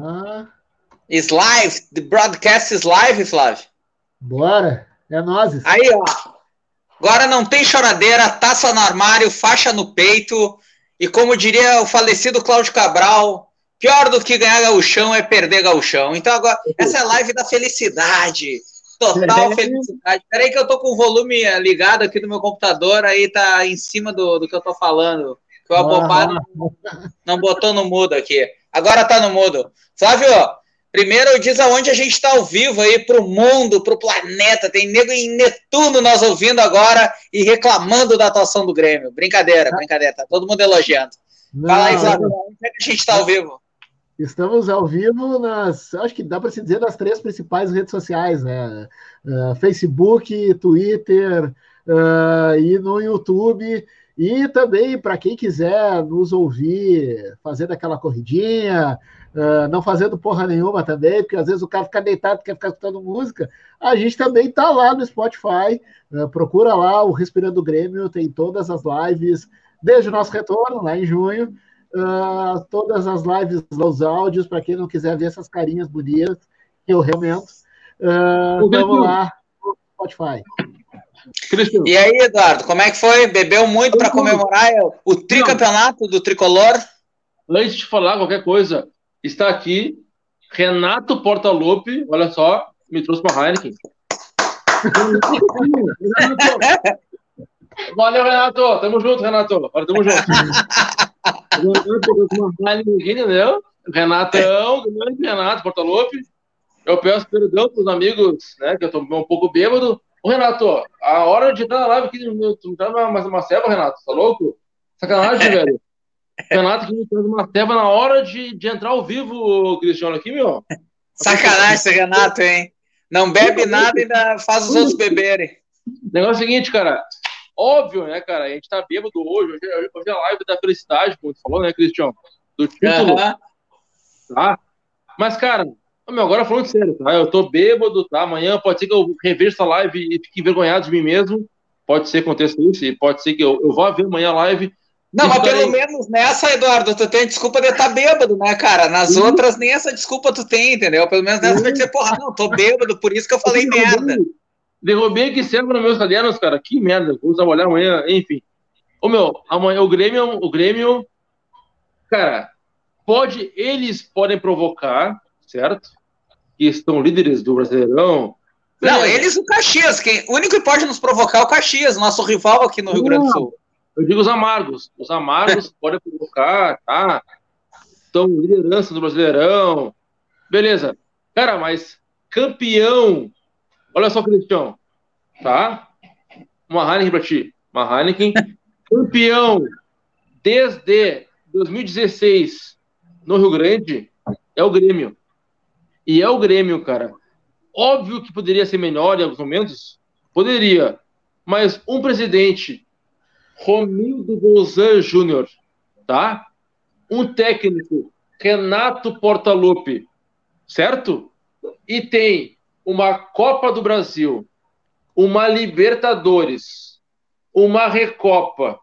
Ah. Is live, the broadcast is live, Flávio. Bora, é nós. Aí, ó. Agora não tem choradeira, taça no armário, faixa no peito. E como diria o falecido Cláudio Cabral, pior do que ganhar gauchão é perder gauchão. Então agora, essa é a live da felicidade. Total felicidade. Peraí que eu tô com o volume ligado aqui no meu computador, aí tá em cima do, do que eu tô falando. Que o abobado não botou no mudo aqui. Agora tá no mudo. Flávio, primeiro diz aonde a gente está ao vivo aí pro mundo, pro planeta. Tem nego em Netuno nós ouvindo agora e reclamando da atuação do Grêmio. Brincadeira, brincadeira. Tá todo mundo elogiando. Não, Fala aí, Flávio, onde é que a gente está ao vivo? Estamos ao vivo nas, acho que dá para se dizer, nas três principais redes sociais, né? Uh, Facebook, Twitter uh, e no YouTube. E também, para quem quiser nos ouvir fazendo aquela corridinha, uh, não fazendo porra nenhuma também, porque às vezes o cara fica deitado quer ficar escutando música, a gente também está lá no Spotify. procura lá o Respirando Grêmio, tem todas as lives desde o nosso retorno, lá em junho uh, todas as lives, os áudios, para quem não quiser ver essas carinhas bonitas, que eu realmente. Uh, vamos lá Spotify. E aí, Eduardo, como é que foi? Bebeu muito para comemorar o tricampeonato do tricolor? Antes de falar qualquer coisa, está aqui Renato Portaluppi, olha só, me trouxe uma Heineken. Valeu, Renato. Tamo junto, Renato. Agora tamo junto. entendeu? Renatão, grande Renato Portaluppi. Eu peço perdão para os amigos, né, que eu tô um pouco bêbado. Ô, Renato, a hora de entrar na live aqui, tu não tá uma, uma ceva, Renato? Tá louco? Sacanagem, velho. Renato que me traz uma ceva na hora de, de entrar ao vivo, Cristiano, aqui, meu. Sacanagem esse Renato, hein? Não bebe nada e ainda faz os outros beberem. O negócio é o seguinte, cara. Óbvio, né, cara? A gente tá bêbado hoje. Hoje, é, hoje é a live da felicidade, como tu falou, né, Cristian? Do título. Tá? Mas, cara, meu, agora falando sério, tá? Eu tô bêbado, tá? Amanhã pode ser que eu reveja essa live e fique envergonhado de mim mesmo. Pode ser que aconteça isso, e pode ser que eu, eu vá ver amanhã a live. Não, mas pelo menos nessa, Eduardo, tu tem desculpa de estar tá bêbado, né, cara? Nas uhum. outras, nem essa desculpa tu tem, entendeu? Pelo menos nessa uhum. vai dizer, porra, não, tô bêbado, por isso que eu falei merda. Derrubei aqui sempre nos meus cadernos, cara. Que merda. Vou trabalhar amanhã, enfim. Ô meu, amanhã o Grêmio, o Grêmio, cara, pode, eles podem provocar, certo? Que estão líderes do Brasileirão. Não, eles o Caxias. Quem, o único que pode nos provocar é o Caxias, nosso rival aqui no Rio Grande do Sul. Eu digo os amargos. Os amargos podem provocar, tá? Estão liderança do Brasileirão. Beleza. Cara, mas campeão Olha só, Cristiano, tá? Uma Heineken para ti. Uma Heineken, campeão desde 2016 no Rio Grande, é o Grêmio. E é o Grêmio, cara. Óbvio que poderia ser melhor em alguns momentos, poderia. Mas um presidente, Romildo Bolzan Júnior, tá? Um técnico, Renato Portaluppi, certo? E tem uma Copa do Brasil, uma Libertadores, uma Recopa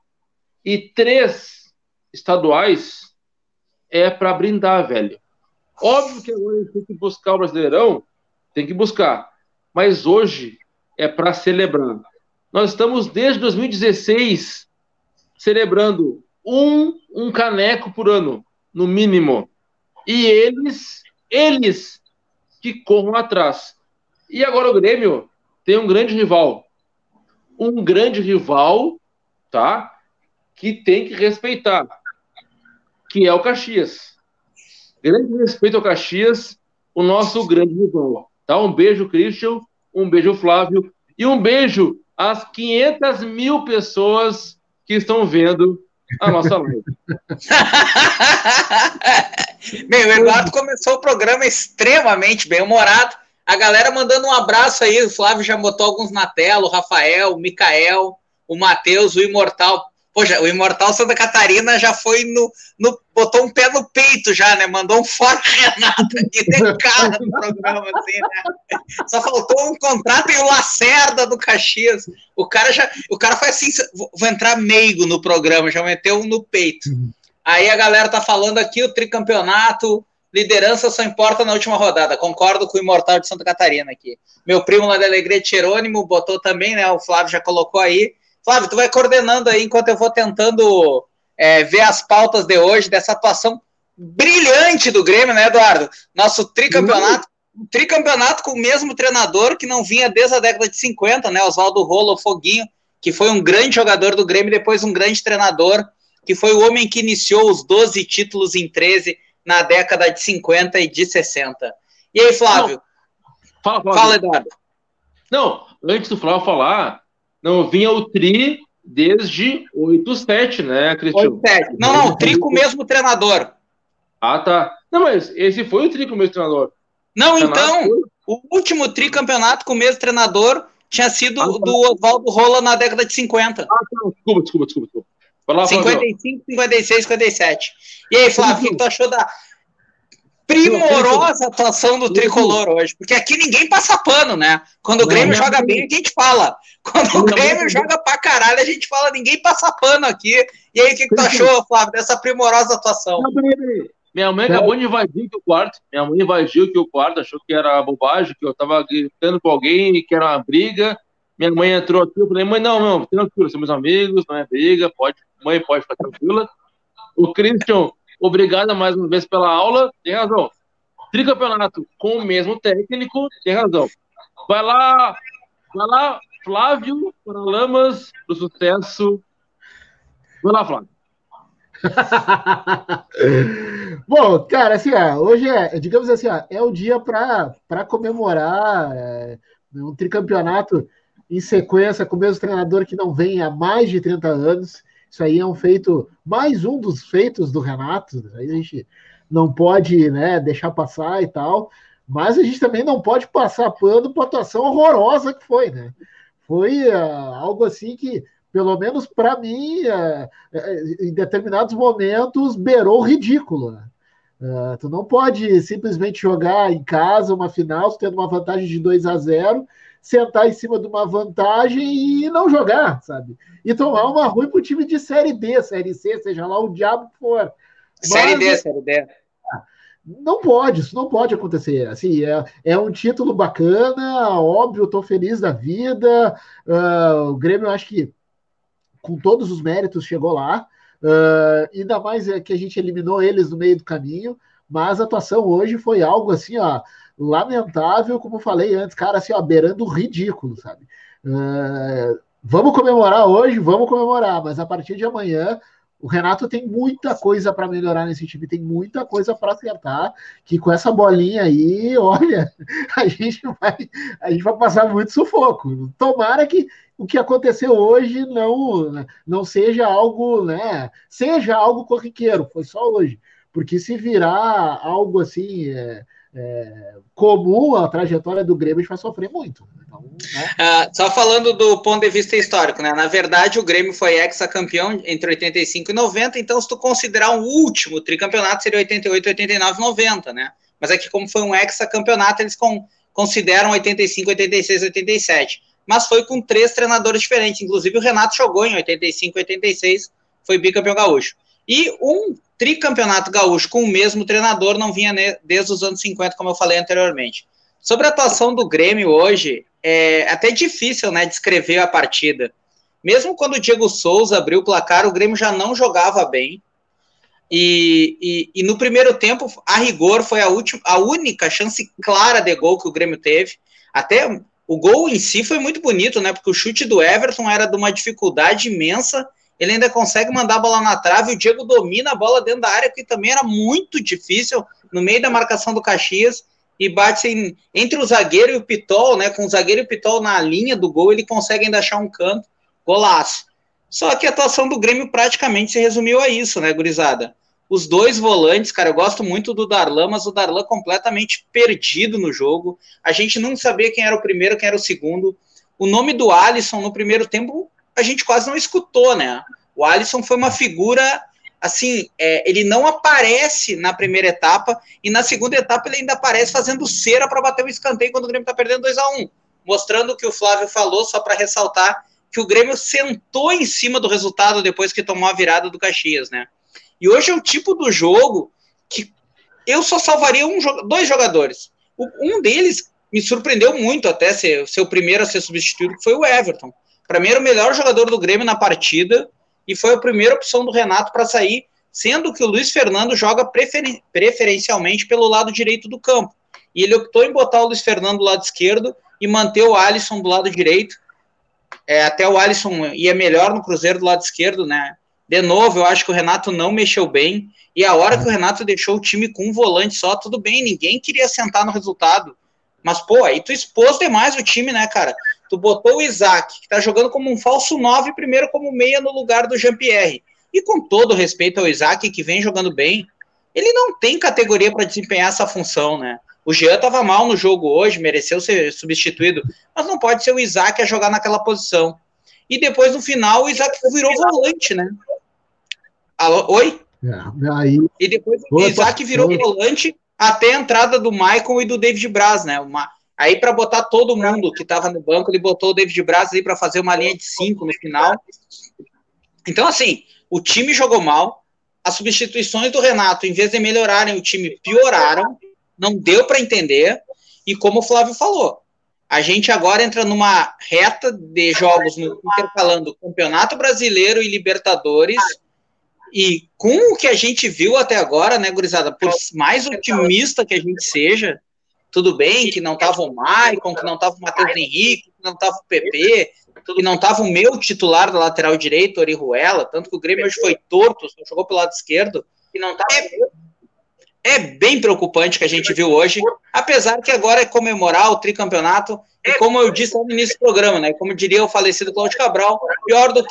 e três estaduais é para brindar, velho. Óbvio que agora a gente tem que buscar o Brasileirão, tem que buscar, mas hoje é para celebrar. Nós estamos desde 2016 celebrando um, um caneco por ano, no mínimo. E eles, eles que corram atrás. E agora o Grêmio tem um grande rival. Um grande rival, tá? Que tem que respeitar. Que é o Caxias. Grande respeito ao Caxias, o nosso grande rival. Tá? Um beijo, Christian. Um beijo, Flávio. E um beijo às 500 mil pessoas que estão vendo a nossa live. Bem, o Eduardo começou o programa extremamente bem-humorado a galera mandando um abraço aí. O Flávio já botou alguns na tela: o Rafael, o Mikael, o Matheus, o Imortal. Poxa, o Imortal Santa Catarina já foi no, no. botou um pé no peito já, né? Mandou um fora Renato aqui, tem cara no programa, assim, né? Só faltou um contrato e o Lacerda do Caxias. O cara já. O cara foi assim: vou entrar meigo no programa, já meteu um no peito. Uhum. Aí a galera tá falando aqui o tricampeonato liderança só importa na última rodada. Concordo com o Imortal de Santa Catarina aqui. Meu primo lá da Alegria Jerônimo botou também, né? O Flávio já colocou aí. Flávio, tu vai coordenando aí enquanto eu vou tentando é, ver as pautas de hoje, dessa atuação brilhante do Grêmio, né, Eduardo? Nosso tricampeonato, uhum. tricampeonato com o mesmo treinador que não vinha desde a década de 50, né? Oswaldo Rolo Foguinho, que foi um grande jogador do Grêmio, depois um grande treinador, que foi o homem que iniciou os 12 títulos em 13 na década de 50 e de 60. E aí, Flávio? Fala, Flávio. Fala, Eduardo. Não, antes do Flávio falar, não vinha o Tri desde 8-7, né, Cristiano? 8-7. Não, não, o Tri com o mesmo treinador. Ah, tá. Não, mas esse foi o Tri com o mesmo treinador. Não, o então, foi... o último tricampeonato com o mesmo treinador tinha sido ah, tá. do Oswaldo Rola na década de 50. Ah, tá. Desculpa, desculpa, desculpa. desculpa. Lá, 55, 56, 57. E aí, Flávio, o que tu achou da primorosa atuação do tricolor hoje? Porque aqui ninguém passa pano, né? Quando o Grêmio joga bem, a gente fala. Quando o Grêmio joga pra caralho, a gente fala, ninguém passa pano aqui. E aí, o que, que tu achou, Flávio, dessa primorosa atuação? Minha mãe acabou de invadir aqui o quarto. Minha mãe invadiu aqui o quarto, achou que era bobagem, que eu tava gritando com alguém, que era uma briga. Minha mãe entrou aqui, eu falei, mãe, não, não, tranquilo, somos amigos, não é briga, pode Mãe, pode ficar tranquila. O Christian, obrigado mais uma vez pela aula. Tem razão. Tricampeonato com o mesmo técnico, tem razão. Vai lá, vai lá, Flávio Paralamas, do sucesso. Vai lá, Flávio. Bom, cara, assim, ó, hoje é, digamos assim, ó, é o dia para comemorar é, um tricampeonato em sequência com o mesmo treinador que não vem há mais de 30 anos. Isso aí é um feito, mais um dos feitos do Renato. Aí a gente não pode né, deixar passar e tal. Mas a gente também não pode passar pano para a atuação horrorosa que foi, né? Foi uh, algo assim que, pelo menos para mim, uh, uh, em determinados momentos, beirou o ridículo. Né? tu não pode simplesmente jogar em casa uma final tendo uma vantagem de 2 a 0 sentar em cima de uma vantagem e não jogar, sabe? E tomar uma ruim para o time de Série B, Série C, seja lá o diabo que for. Série Mas, D, Série D. Não pode, isso não pode acontecer. Assim, é, é um título bacana, óbvio, estou feliz da vida. Uh, o Grêmio, eu acho que, com todos os méritos, chegou lá. Uh, ainda mais é que a gente eliminou eles no meio do caminho, mas a atuação hoje foi algo assim, ó, lamentável, como falei antes, cara, assim, ó, beirando ridículo, sabe? Uh, vamos comemorar hoje, vamos comemorar, mas a partir de amanhã o Renato tem muita coisa para melhorar nesse time, tem muita coisa para acertar. Que com essa bolinha aí, olha, a gente vai, a gente vai passar muito sufoco. Tomara que o que aconteceu hoje não não seja algo, né? Seja algo corriqueiro, foi só hoje, porque se virar algo assim é, é, comum a trajetória do Grêmio, a gente vai sofrer muito. Então, né? ah, só falando do ponto de vista histórico, né? Na verdade, o Grêmio foi ex-campeão entre 85 e 90, então se tu considerar um último tricampeonato, seria 88, 89, 90, né? Mas aqui, como foi um ex-campeonato, eles com, consideram 85, 86, 87. Mas foi com três treinadores diferentes. Inclusive, o Renato jogou em 85, 86, foi bicampeão gaúcho. E um tricampeonato gaúcho com o mesmo treinador não vinha desde os anos 50, como eu falei anteriormente. Sobre a atuação do Grêmio hoje, é até difícil né, descrever a partida. Mesmo quando o Diego Souza abriu o placar, o Grêmio já não jogava bem. E, e, e no primeiro tempo, a rigor, foi a, última, a única chance clara de gol que o Grêmio teve. Até o gol em si foi muito bonito, né? Porque o chute do Everton era de uma dificuldade imensa ele ainda consegue mandar a bola na trave, o Diego domina a bola dentro da área, que também era muito difícil, no meio da marcação do Caxias, e bate em, entre o zagueiro e o Pitol, né, com o zagueiro e o Pitol na linha do gol, ele consegue ainda achar um canto, golaço. Só que a atuação do Grêmio praticamente se resumiu a isso, né, gurizada? Os dois volantes, cara, eu gosto muito do Darlan, mas o Darlan completamente perdido no jogo. A gente não sabia quem era o primeiro, quem era o segundo. O nome do Alisson no primeiro tempo a gente quase não escutou, né? O Alisson foi uma figura assim, é, ele não aparece na primeira etapa e na segunda etapa ele ainda aparece fazendo cera para bater o escanteio quando o Grêmio está perdendo 2 a 1 um, mostrando o que o Flávio falou, só para ressaltar que o Grêmio sentou em cima do resultado depois que tomou a virada do Caxias, né? E hoje é o tipo do jogo que eu só salvaria um, dois jogadores. Um deles me surpreendeu muito até ser, ser o primeiro a ser substituído, que foi o Everton. Era o melhor jogador do Grêmio na partida e foi a primeira opção do Renato para sair, sendo que o Luiz Fernando joga prefer, preferencialmente pelo lado direito do campo. E ele optou em botar o Luiz Fernando do lado esquerdo e manter o Alisson do lado direito. É, até o Alisson ia melhor no Cruzeiro do lado esquerdo, né? De novo, eu acho que o Renato não mexeu bem. E a hora que o Renato deixou o time com um volante só, tudo bem, ninguém queria sentar no resultado. Mas, pô, aí tu expôs demais o time, né, cara? Tu botou o Isaac, que tá jogando como um falso 9, primeiro como meia no lugar do Jean-Pierre. E com todo respeito ao Isaac, que vem jogando bem, ele não tem categoria para desempenhar essa função, né? O Jean estava mal no jogo hoje, mereceu ser substituído, mas não pode ser o Isaac a jogar naquela posição. E depois, no final, o Isaac virou volante, né? Alô? Oi? É, aí... E depois o Isaac virou volante até a entrada do Michael e do David Braz, né? Uma... Aí, para botar todo mundo que estava no banco, ele botou o David Braz aí para fazer uma linha de cinco no final. Então, assim, o time jogou mal. As substituições do Renato, em vez de melhorarem o time, pioraram não deu para entender. E como o Flávio falou, a gente agora entra numa reta de jogos no, intercalando Campeonato Brasileiro e Libertadores. E com o que a gente viu até agora, né, gurizada, por mais otimista que a gente seja, tudo bem que não tava o Maicon, que não tava o Matheus Henrique, que não tava o PP, que não tava o meu titular da lateral direito, Orihuela, tanto que o Grêmio hoje foi torto, só jogou pelo lado esquerdo, e não tava é, é bem preocupante que a gente viu hoje, apesar que agora é comemorar o tricampeonato, e como eu disse no início do programa, né, como diria o falecido Cláudio Cabral, pior do que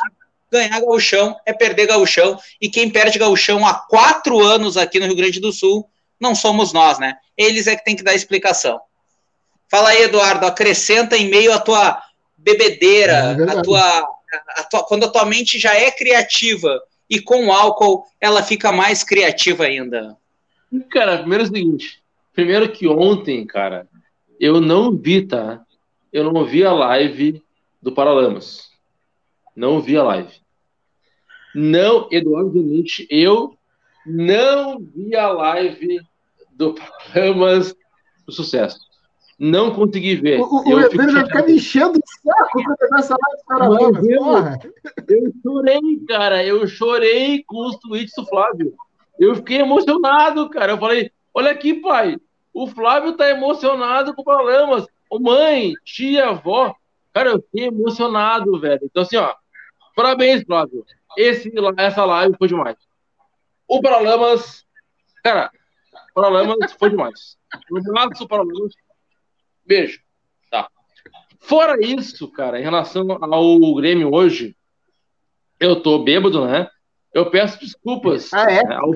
ganhar gauchão é perder gauchão, e quem perde gauchão há quatro anos aqui no Rio Grande do Sul não somos nós, né? Eles é que tem que dar explicação. Fala aí, Eduardo, acrescenta em meio à tua bebedeira, é a tua, a tua, quando a tua mente já é criativa e com álcool ela fica mais criativa ainda. Cara, primeiro é o seguinte. Primeiro que ontem, cara, eu não vi, tá? Eu não vi a live do Paralamas. Não vi a live. Não, Eduardo Denite, eu não vi a live do Paralamas do Sucesso. Não consegui ver. O, o Eber vai ficar me enchendo o saco quando essa live do Paralamas, eu, eu chorei, cara. Eu chorei com os tweets do Flávio. Eu fiquei emocionado, cara. Eu falei: olha aqui, pai. O Flávio tá emocionado com o Paralamas. Ô, mãe, tia, avó. Cara, eu fiquei emocionado, velho. Então, assim, ó. Parabéns, Flávio. Esse, essa live foi demais. O Paralamas. Cara, Paralamas foi demais. Um abraço, Paralamas. Beijo. Tá. Fora isso, cara, em relação ao Grêmio hoje, eu tô bêbado, né? Eu peço desculpas ah, é? ao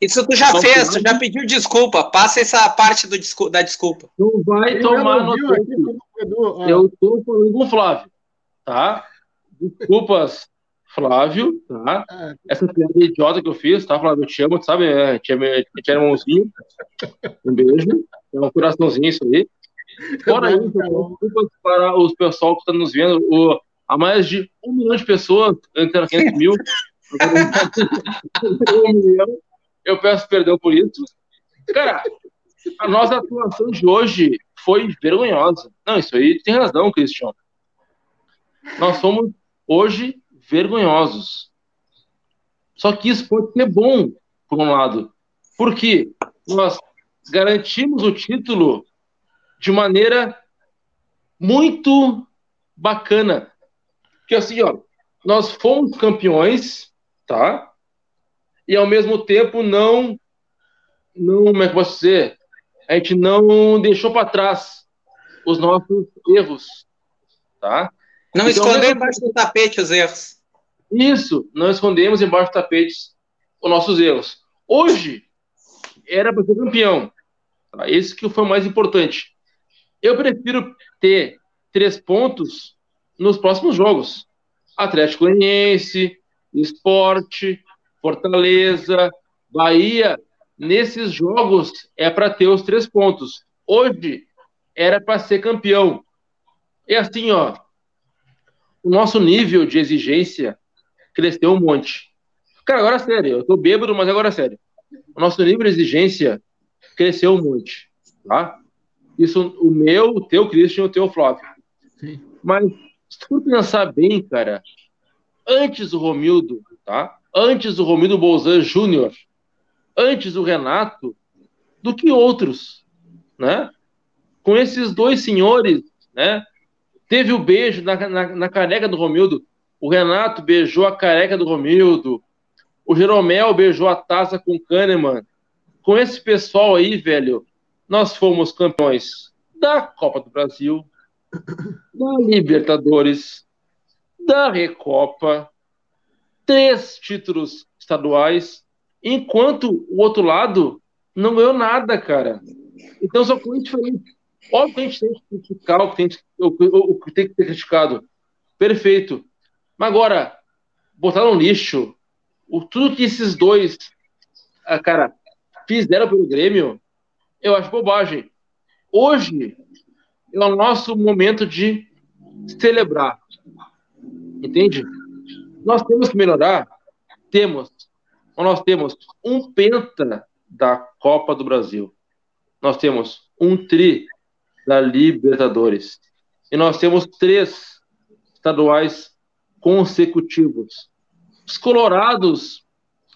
Isso tu já fez, tu já pediu desculpa. Passa essa parte do, da desculpa. Não vai tomar no ah. Eu estou falando com o Flávio, tá? Desculpas, Flávio, tá? Ah. Essa piada idiota que eu fiz, tá, Flávio? Eu te amo, sabe? É, tinha, tinha irmãozinho. Um beijo. É um coraçãozinho isso aí. Fora isso, desculpas para os pessoal que estão nos vendo. O, há mais de um milhão de pessoas, entre 500 mil, eu peço perdão por isso. Cara, a nossa atuação de hoje foi vergonhosa. Não, isso aí tem razão, Cristiano. Nós somos hoje vergonhosos. Só que isso pode ser bom, por um lado. Porque nós garantimos o título de maneira muito bacana. Porque assim, ó, nós fomos campeões tá? E ao mesmo tempo não, não como é que posso dizer? A gente não deixou para trás os nossos erros, tá? Não então, escondeu embaixo do tapete os erros. Isso, não escondemos embaixo do tapete os nossos erros. Hoje era para ser campeão. Tá? Esse que foi o mais importante. Eu prefiro ter três pontos nos próximos jogos. Atlético Goianiense, Esporte, Fortaleza, Bahia, nesses jogos é para ter os três pontos. Hoje era para ser campeão. E assim, ó, o nosso nível de exigência cresceu um monte. Cara, agora é sério, eu tô bêbado, mas agora é sério. o nosso nível de exigência cresceu muito, tá? Isso, o meu, o teu, Christian, o teu, Flávio. Sim. Mas, se tu pensar bem, cara, antes do Romildo, tá? Antes do Romildo Bolzan Júnior, antes do Renato, do que outros, né? Com esses dois senhores, né? Teve o beijo na, na, na careca do Romildo. O Renato beijou a careca do Romildo. O Jeromel beijou a taça com o Kahneman. Com esse pessoal aí, velho, nós fomos campeões da Copa do Brasil, da Libertadores, da Recopa, três títulos estaduais, enquanto o outro lado não ganhou nada, cara. Então são coisas diferentes. Óbvio que a gente tem que criticar o que tem, o, o que, tem que ser criticado. Perfeito. Mas agora, botar no lixo o, tudo que esses dois, ah, cara, fizeram pelo Grêmio, eu acho bobagem. Hoje é o nosso momento de celebrar. Entende? Nós temos que melhorar? Temos. Nós temos um penta da Copa do Brasil. Nós temos um tri da Libertadores. E nós temos três estaduais consecutivos. Os colorados,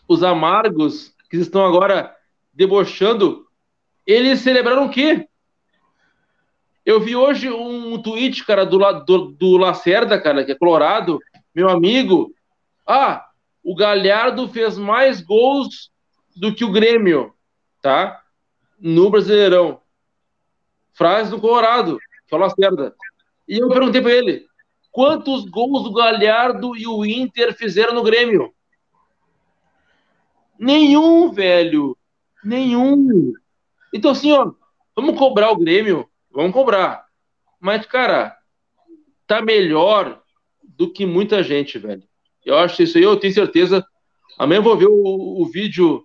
os amargos, que estão agora debochando eles celebraram o quê? Eu vi hoje um tweet, cara, do, do, do Lacerda, cara, que é colorado, meu amigo. Ah, o Galhardo fez mais gols do que o Grêmio, tá? No Brasileirão. Frase do Colorado, falou Lacerda. E eu perguntei para ele, quantos gols o Galhardo e o Inter fizeram no Grêmio? Nenhum, velho. Nenhum. Então, assim, ó, vamos cobrar o Grêmio, vamos cobrar. Mas, cara, tá melhor do que muita gente, velho. Eu acho isso aí, eu tenho certeza. Amanhã eu vou ver o, o vídeo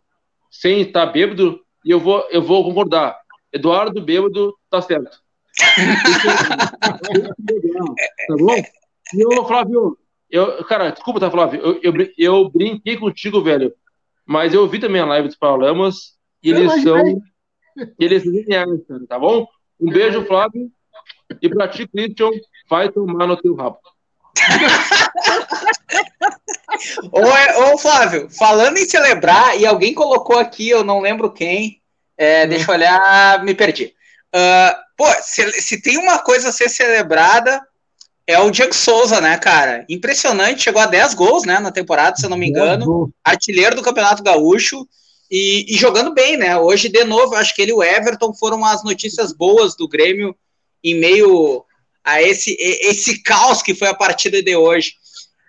sem estar bêbado e eu vou, eu vou concordar. Eduardo bêbado tá certo. tá bom? E eu, Flávio, eu, cara, desculpa, tá, Flávio? Eu, eu, eu brinquei contigo, velho. Mas eu vi também a live dos Paralamas e eles são eles lineares, tá bom? Um beijo, Flávio. E pra ti, Christian, vai tomar no teu rabo. ô, ô, Flávio, falando em celebrar, e alguém colocou aqui, eu não lembro quem, é, hum. deixa eu olhar, me perdi. Uh, pô, se, se, tem uma coisa a ser celebrada, é o Diego Souza, né, cara? Impressionante, chegou a 10 gols, né, na temporada, se eu não me engano. Artilheiro do Campeonato Gaúcho. E, e, jogando bem, né? Hoje, de novo, acho que ele e o Everton foram as notícias boas do Grêmio em meio a esse, esse caos que foi a partida de hoje.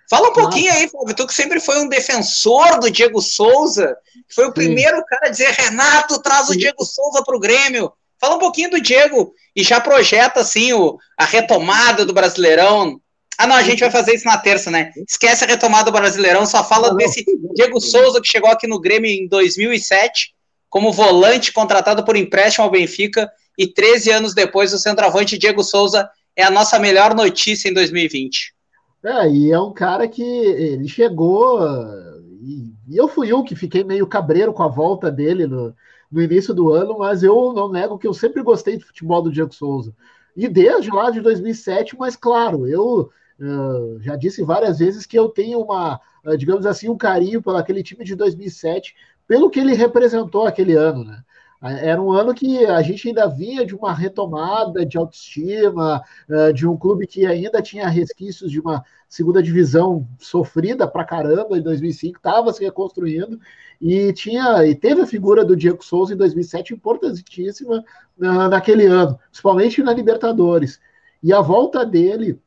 Fala um pouquinho aí, Fábio, tu que sempre foi um defensor do Diego Souza, foi o Sim. primeiro cara a dizer, Renato, traz o Diego Souza para o Grêmio. Fala um pouquinho do Diego e já projeta assim o, a retomada do Brasileirão ah, não, a gente vai fazer isso na terça, né? Esquece a retomada do Brasileirão, só fala desse. Diego Souza que chegou aqui no Grêmio em 2007 como volante contratado por empréstimo ao Benfica e 13 anos depois o centroavante Diego Souza é a nossa melhor notícia em 2020. É, e é um cara que ele chegou e, eu fui um que fiquei meio cabreiro com a volta dele no, no início do ano, mas eu não nego que eu sempre gostei do futebol do Diego Souza. E desde lá de 2007, mas claro, eu Uh, já disse várias vezes que eu tenho uma, uh, digamos assim, um carinho pelo aquele time de 2007, pelo que ele representou aquele ano, né? Era um ano que a gente ainda vinha de uma retomada de autoestima, de um clube que ainda tinha resquícios de uma segunda divisão sofrida pra caramba em 2005, estava se reconstruindo e tinha e teve a figura do Diego Souza em 2007 importantíssima naquele ano, principalmente na Libertadores. E a volta dele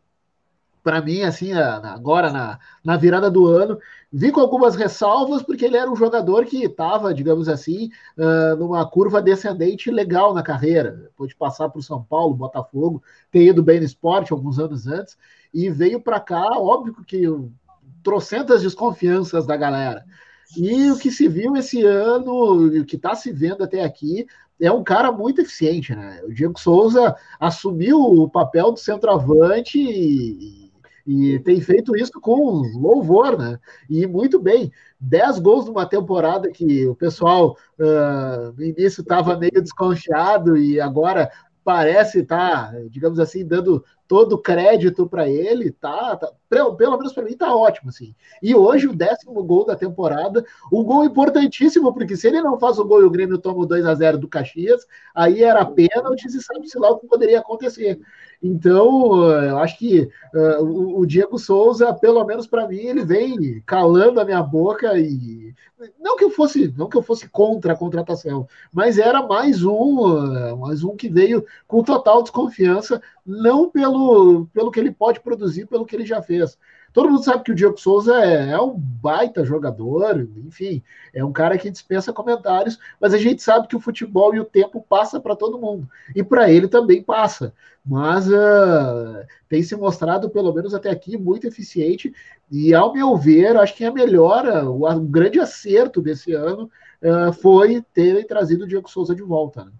para mim, assim, agora na, na virada do ano, vi com algumas ressalvas, porque ele era um jogador que estava, digamos assim, uh, numa curva descendente legal na carreira. Pôde passar o São Paulo, Botafogo, ter ido bem no esporte alguns anos antes, e veio para cá, óbvio que trocentas desconfianças da galera. E o que se viu esse ano, o que está se vendo até aqui, é um cara muito eficiente, né? O Diego Souza assumiu o papel do centroavante e, E tem feito isso com louvor, né? E muito bem. Dez gols numa temporada que o pessoal uh, no início estava meio desconfiado e agora parece estar, tá, digamos assim, dando todo crédito para ele, tá, tá, pelo menos para mim tá ótimo, assim. E hoje o décimo gol da temporada, um gol importantíssimo, porque se ele não faz o gol e o Grêmio toma o 2 a 0 do Caxias, aí era pênalti e sabe-se lá o que poderia acontecer. Então, eu acho que uh, o, o, Diego Souza, pelo menos para mim, ele vem calando a minha boca e não que eu fosse, não que eu fosse contra a contratação, mas era mais um, uh, mais um que veio com total desconfiança, não pelo, pelo que ele pode produzir, pelo que ele já fez, Todo mundo sabe que o Diego Souza é, é, um baita jogador, enfim, é um cara que dispensa comentários, mas a gente sabe que o futebol e o tempo passa para todo mundo, e para ele também passa. Mas uh, tem se mostrado, pelo menos até aqui, muito eficiente, e ao meu ver, acho que a melhora, o, o grande acerto desse ano uh, foi ter trazido o Diego Souza de volta. Né?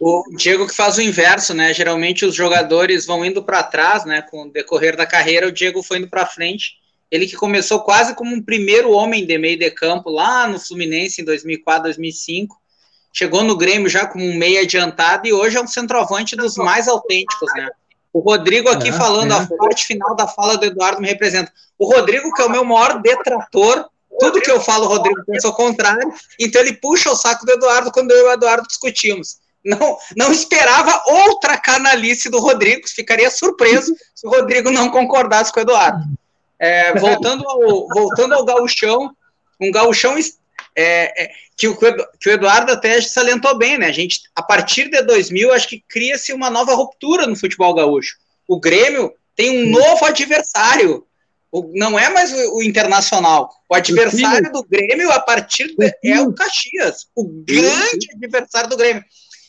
O Diego que faz o inverso, né? Geralmente os jogadores vão indo para trás, né? Com o decorrer da carreira, o Diego foi indo para frente. Ele que começou quase como um primeiro homem de meio de campo lá no Fluminense em 2004, 2005. Chegou no Grêmio já como um meio adiantado e hoje é um centroavante dos mais autênticos, né? O Rodrigo aqui é, falando, é. a parte final da fala do Eduardo me representa. O Rodrigo, que é o meu maior detrator, tudo que eu falo, o Rodrigo pensa ao contrário, então ele puxa o saco do Eduardo quando eu e o Eduardo discutimos. Não, não esperava outra canalice do Rodrigo, ficaria surpreso se o Rodrigo não concordasse com o Eduardo. É, voltando, ao, voltando ao gauchão, um gauchão é, é, que, o, que o Eduardo até salientou bem, né? A gente, a partir de 2000, acho que cria-se uma nova ruptura no futebol gaúcho. O Grêmio tem um novo adversário o, não é mais o, o, Internacional. O adversário do Grêmio, a partir de, é o Caxias. O grande adversário do Grêmio.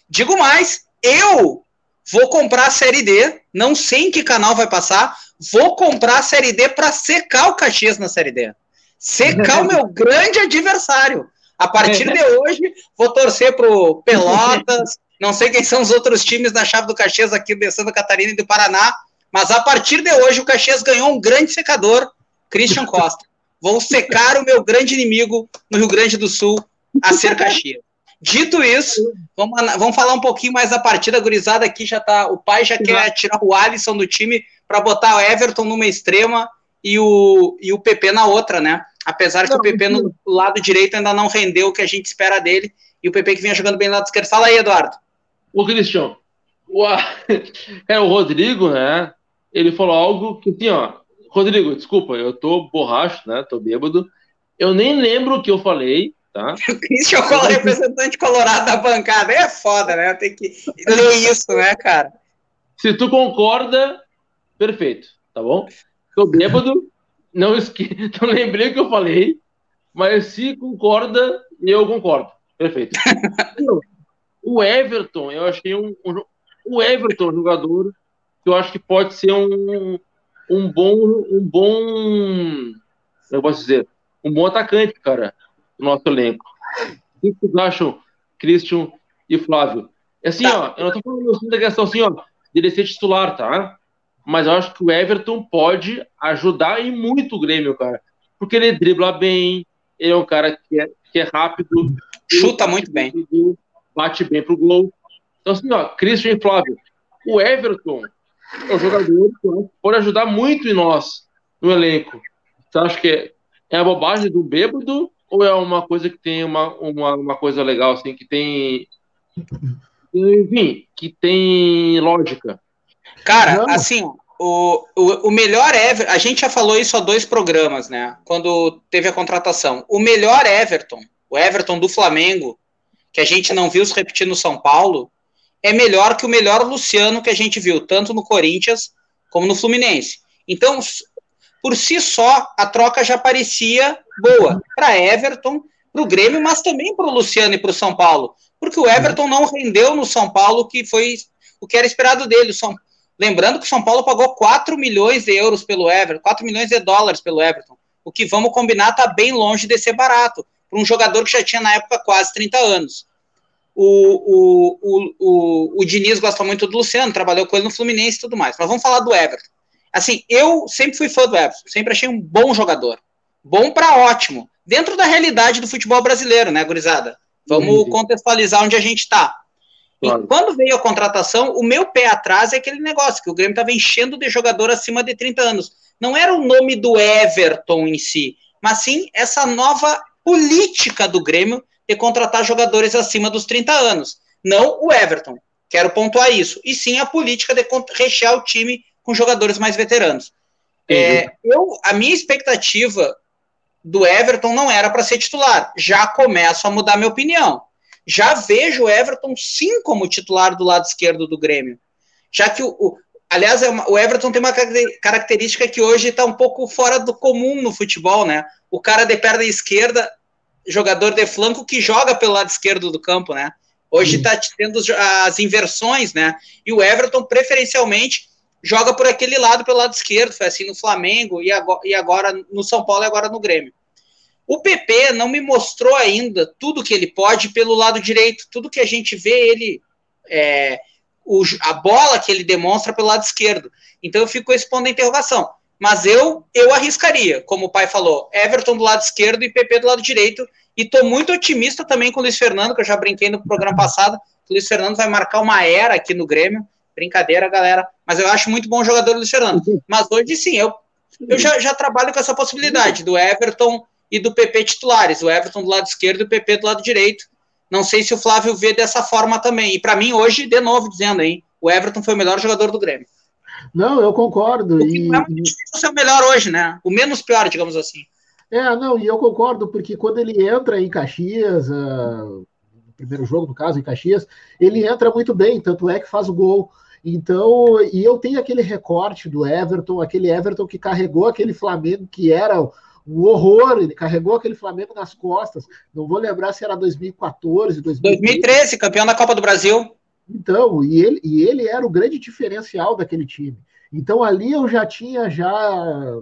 Digo mais, eu vou comprar a Série D, não sei em que canal vai passar, vou comprar a Série D para secar o Caxias na Série D. Secar o meu grande adversário. A partir de hoje, vou torcer pro Pelotas, não sei quem são os outros times da chave do Caxias aqui de Santa Catarina e do Paraná, mas a partir de hoje, o Caxias ganhou um grande secador, Christian Costa. Vou secar o meu grande inimigo no Rio Grande do Sul, a ser Caxias. Dito isso, vamos, vamos falar um pouquinho mais da partida. gurizada aqui já tá. O pai já quer tirar o Alisson do time para botar o Everton numa extrema e o, e o PP na outra, né? Apesar que o PP no lado direito ainda não rendeu o que a gente espera dele. E o PP que vinha jogando bem no lado esquerdo. Fala aí, Eduardo. O Cristian, o, é, o Rodrigo, né? Ele falou algo que assim, ó, Rodrigo, desculpa, eu tô borracho, né? Tô bêbado. Eu nem lembro o que eu falei, tá? O Christian é representante colorado da bancada. É foda, né? Tem que ler isso, né, cara? Se tu concorda, perfeito, tá bom? Tô bêbado, não, esque... não lembrei o que eu falei, mas se concorda, eu concordo. Perfeito. o Everton, eu achei um, um o Everton, jogador que eu acho que pode ser um, um bom, um bom, eu posso dizer, um bom atacante, cara, no nosso elenco. O que vocês acham, Christian e Flávio? É assim, tá. ó, eu não tô falando assim da questão assim, ó, de ele ser titular, tá? Mas eu acho que o Everton pode ajudar e muito o Grêmio, cara. Porque ele dribla bem, ele é um cara que é, que é rápido. Chuta muito bem. Bate bem pro gol. Então, assim, ó, Christian e Flávio, o Everton, é um jogador que pode ajudar muito em nós, no elenco. Você acha que é, é a bobagem do bêbado ou é uma coisa que tem uma, uma, uma coisa legal, assim, que tem. Enfim, que tem lógica? Cara, Não. assim, o, o, o melhor Everton, a gente já falou isso há dois programas, né? Quando teve a contratação. O melhor Everton, o Everton do Flamengo, que a gente não viu se repetir no São Paulo, é melhor que o melhor Luciano que a gente viu, tanto no Corinthians como no Fluminense. Então, por si só, a troca já parecia boa para Everton, para o Grêmio, mas também para o Luciano e para o São Paulo, porque o Everton não rendeu no São Paulo que foi o que era esperado dele. São... Lembrando que o São Paulo pagou 4 milhões de euros pelo Everton, 4 milhões de dólares pelo Everton, o que vamos combinar está bem longe de ser barato para um jogador que já tinha na época quase 30 anos. O, o, o, o, o Diniz gosta muito do Luciano, trabalhou com ele no Fluminense e tudo mais. Mas vamos falar do Everton. Assim, eu sempre fui fã do Everton, sempre achei um bom jogador. Bom para ótimo. Dentro da realidade do futebol brasileiro, né, gurizada? Vamos contextualizar onde a gente está. Claro. E quando veio a contratação, o meu pé atrás é aquele negócio que o Grêmio estava enchendo de jogador acima de 30 anos. Não era o nome do Everton em si, mas sim essa nova política do Grêmio de contratar jogadores acima dos 30 anos. Não o Everton, quero pontuar isso. E sim a política de rechear o time com jogadores mais veteranos. É, eu, a minha expectativa do Everton não era para ser titular. Já começo a mudar minha opinião já vejo o Everton sim como titular do lado esquerdo do Grêmio. Já que o, o aliás, é uma, o Everton tem uma característica que hoje está um pouco fora do comum no futebol, né? O cara de perna esquerda, jogador de flanco que joga pelo lado esquerdo do campo, né? Hoje está tendo as inversões, né? E o Everton, preferencialmente, joga por aquele lado, pelo lado esquerdo. Foi assim no Flamengo e agora, e agora no São Paulo e agora no Grêmio. O PP não me mostrou ainda tudo que ele pode pelo lado direito, tudo que a gente vê ele, é, o, a bola que ele demonstra pelo lado esquerdo. Então eu fico com esse ponto de interrogação. Mas eu, eu arriscaria, como o pai falou, Everton do lado esquerdo e PP do lado direito. E estou muito otimista também com o Luiz Fernando, que eu já brinquei no programa passado. O Luiz Fernando vai marcar uma era aqui no Grêmio. Brincadeira, galera. Mas eu acho muito bom jogador o Luiz Fernando. Mas hoje sim, eu, eu já, já trabalho com essa possibilidade do Everton e do PP titulares, o Everton do lado esquerdo e o PP do lado direito. Não sei se o Flávio vê dessa forma também. E para mim, hoje, de novo, dizendo, hein, o Everton foi o melhor jogador do Grêmio. Não, eu concordo. O e... é o melhor hoje, né? O menos pior, digamos assim. É, não, e eu concordo, porque quando ele entra em Caxias, uh, no primeiro jogo, no caso, em Caxias, ele entra muito bem, tanto é que faz o gol. Então, e eu tenho aquele recorte do Everton, aquele Everton que carregou aquele Flamengo que era um horror. Ele carregou aquele Flamengo nas costas. Não vou lembrar se era 2014, 2013. 2013, campeão da Copa do Brasil. Então, e ele, e ele era o grande diferencial daquele time. Então ali eu já tinha já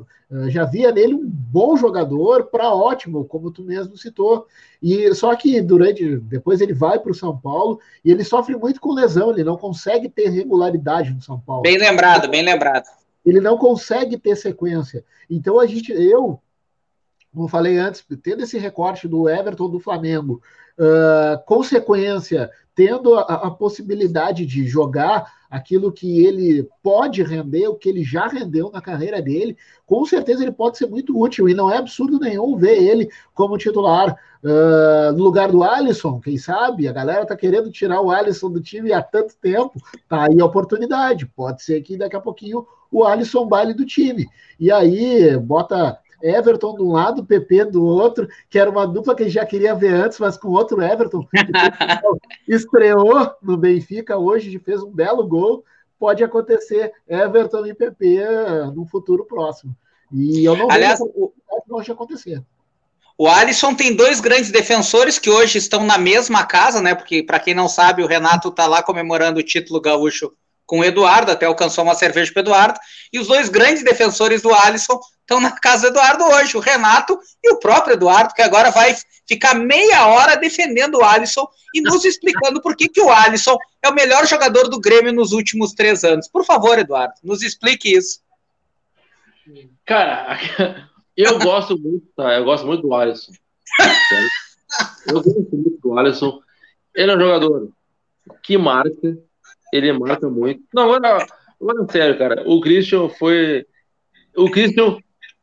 já via nele um bom jogador para ótimo, como tu mesmo citou. E só que durante depois ele vai para o São Paulo e ele sofre muito com lesão, ele não consegue ter regularidade no São Paulo. Bem lembrado, bem lembrado. Ele não consegue ter sequência. Então a gente eu como falei antes, tendo esse recorte do Everton do Flamengo, uh, consequência, tendo a, a, possibilidade de jogar aquilo que ele pode render, o que ele já rendeu na carreira dele, com certeza ele pode ser muito útil e não é absurdo nenhum ver ele como titular uh, no lugar do Alisson, quem sabe? A galera tá querendo tirar o Alisson do time há tanto tempo, tá aí a oportunidade. Pode ser que daqui a pouquinho o Alisson baile do time. E aí bota Everton de um lado, PP do outro, que era uma dupla que a gente já queria ver antes, mas com outro Everton. estreou no Benfica hoje, fez um belo gol. Pode acontecer Everton e PP eh, no futuro próximo. E eu não Aliás, vejo o... pode acontecer. O Alisson tem dois grandes defensores que hoje estão na mesma casa, né? Porque, para quem não sabe, o Renato está lá comemorando o título gaúcho com o Eduardo, até alcançou uma cerveja para o Eduardo. E os dois grandes defensores do Alisson estão na casa do Eduardo hoje, o Renato e o próprio Eduardo, que agora vai ficar meia hora defendendo o Alisson e nos explicando por que, que o Alisson é o melhor jogador do Grêmio nos últimos três anos. Por favor, Eduardo, nos explique isso. Cara, eu gosto muito, tá? Eu gosto muito do Alisson. Eu gosto muito do Alisson. Ele é um jogador que marca, ele marca muito. Não, agora, agora sério, cara. O Christian foi. O Christian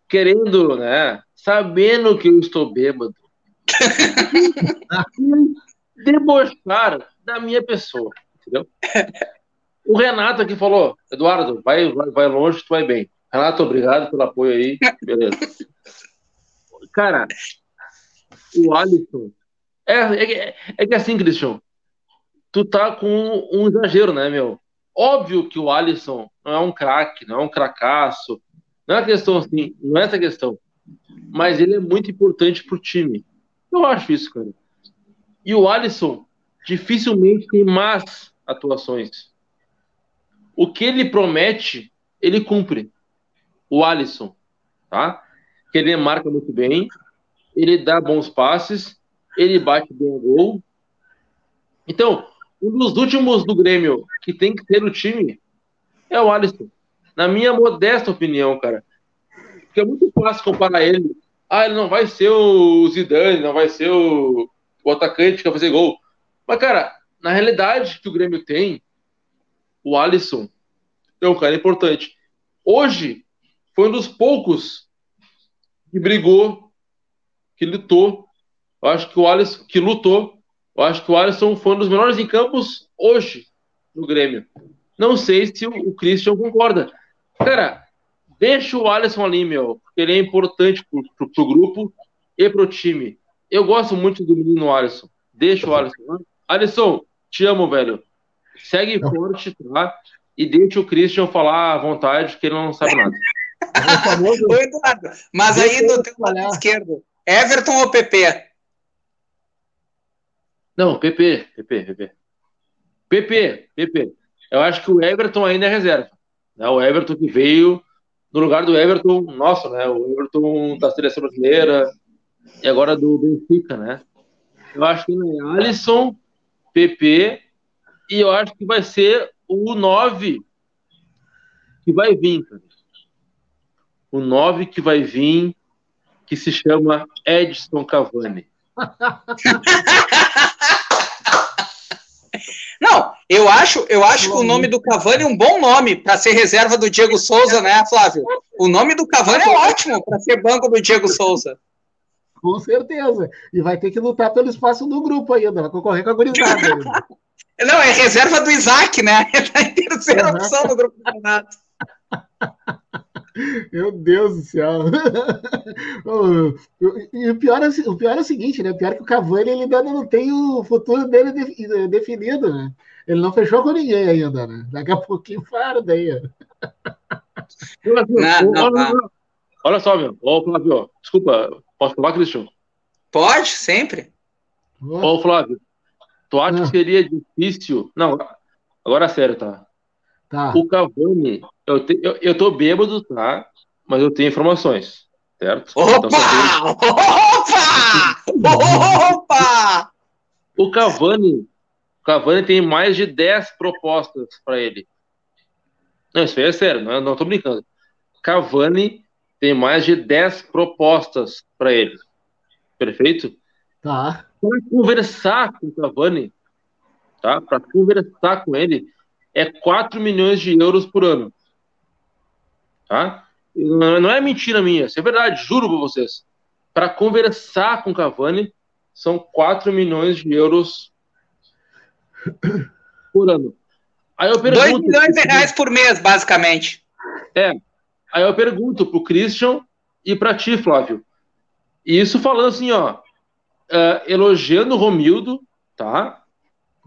querendo, né? Sabendo que eu estou bêbado. debochar da minha pessoa, entendeu? O Renato aqui falou, Eduardo, vai, vai, vai longe, tu vai bem. Renato, obrigado pelo apoio aí. Beleza. Cara, o Alisson. É, é, é que assim, Cristian, tu tá com um exagero, né, meu? Óbvio que o Alisson não é um craque, não é um cracaço, não é questão assim, não é essa questão. Mas ele é muito importante pro time. Eu acho isso, cara. E o Alisson dificilmente tem más atuações. O que ele promete, ele cumpre. O Alisson, tá? Que ele marca muito bem, ele dá bons passes, ele bate bem o gol. Então, um dos últimos do Grêmio que tem que ter o time é o Alisson. Na minha modesta opinião, cara. Porque é muito fácil comparar ele. Ah, ele não vai ser o Zidane, não vai ser o, o atacante que vai fazer gol. Mas, cara, na realidade que o Grêmio tem, o Alisson é um cara importante. Hoje, foi um dos poucos que brigou, que lutou. Eu acho que o Alisson, que lutou, eu acho que o Alisson foi um dos melhores em campos hoje no Grêmio. Não sei se o, Christian concorda. Cara, deixa o Alisson ali, meu, porque ele é importante pro, pro, pro grupo e pro time. Eu gosto muito do menino Alisson. Deixa o Alisson. Né? Alisson, te amo, velho. Segue forte, tá? E deixa o Christian falar à vontade, que ele não sabe nada. Ô, Eduardo, mas aí no teu lado esquerdo, Everton ou PP? Não, PP, PP, PP. PP, PP. Eu acho que o Everton ainda é reserva. Né? O Everton que veio no lugar do Everton, nossa, né? O Everton da seleção brasileira e agora do Benfica, né? Eu acho que é Alisson, PP e eu acho que vai ser o 9 que vai vir, cara. O 9 que vai vir, que se chama Edson Cavani. Eu acho, eu acho que o nome do Cavani é um bom nome para ser reserva do Diego Souza, né, Flávio? O nome do Cavani é ótimo para ser banco do Diego Souza. Com certeza. E vai ter que lutar pelo espaço do grupo ainda, vai concorrer com a gurizada. Não, é reserva do Isaac, né? Ele tá em terceira opção no grupo do Renato. Meu Deus do céu. e o pior, é, o pior é o seguinte, né? O pior é que o Cavani ele ainda não tem o futuro dele definido, né? Ele não fechou com ninguém ainda, né? Daqui a pouquinho para daí. Não, não, não. Olha só, meu. Ô, Flávio, desculpa, posso falar, Cristian? Pode, sempre. Ô, Flávio, tu acha que ah. seria difícil? Não, agora é sério, tá? Tá. O Cavani, eu, te, eu, eu tô bêbado, tá? Mas eu tenho informações, certo? Opa! Então, Opa! Opa! O Cavani, Cavani tem mais de 10 propostas para ele. Não, isso aí é sério, não, não tô brincando. Cavani tem mais de 10 propostas para ele. Perfeito? Tá. Para conversar com o Cavani, tá? Para conversar com ele, é 4 milhões de euros por ano. Tá? Não é mentira minha, isso é verdade, juro para vocês. Para conversar com Cavani, são 4 milhões de euros por ano. Aí eu pergunto, 2 milhões de reais por mês, basicamente. É. Aí eu pergunto pro Christian e para ti, Flávio. E isso falando assim, ó, uh, elogiando o Romildo, tá?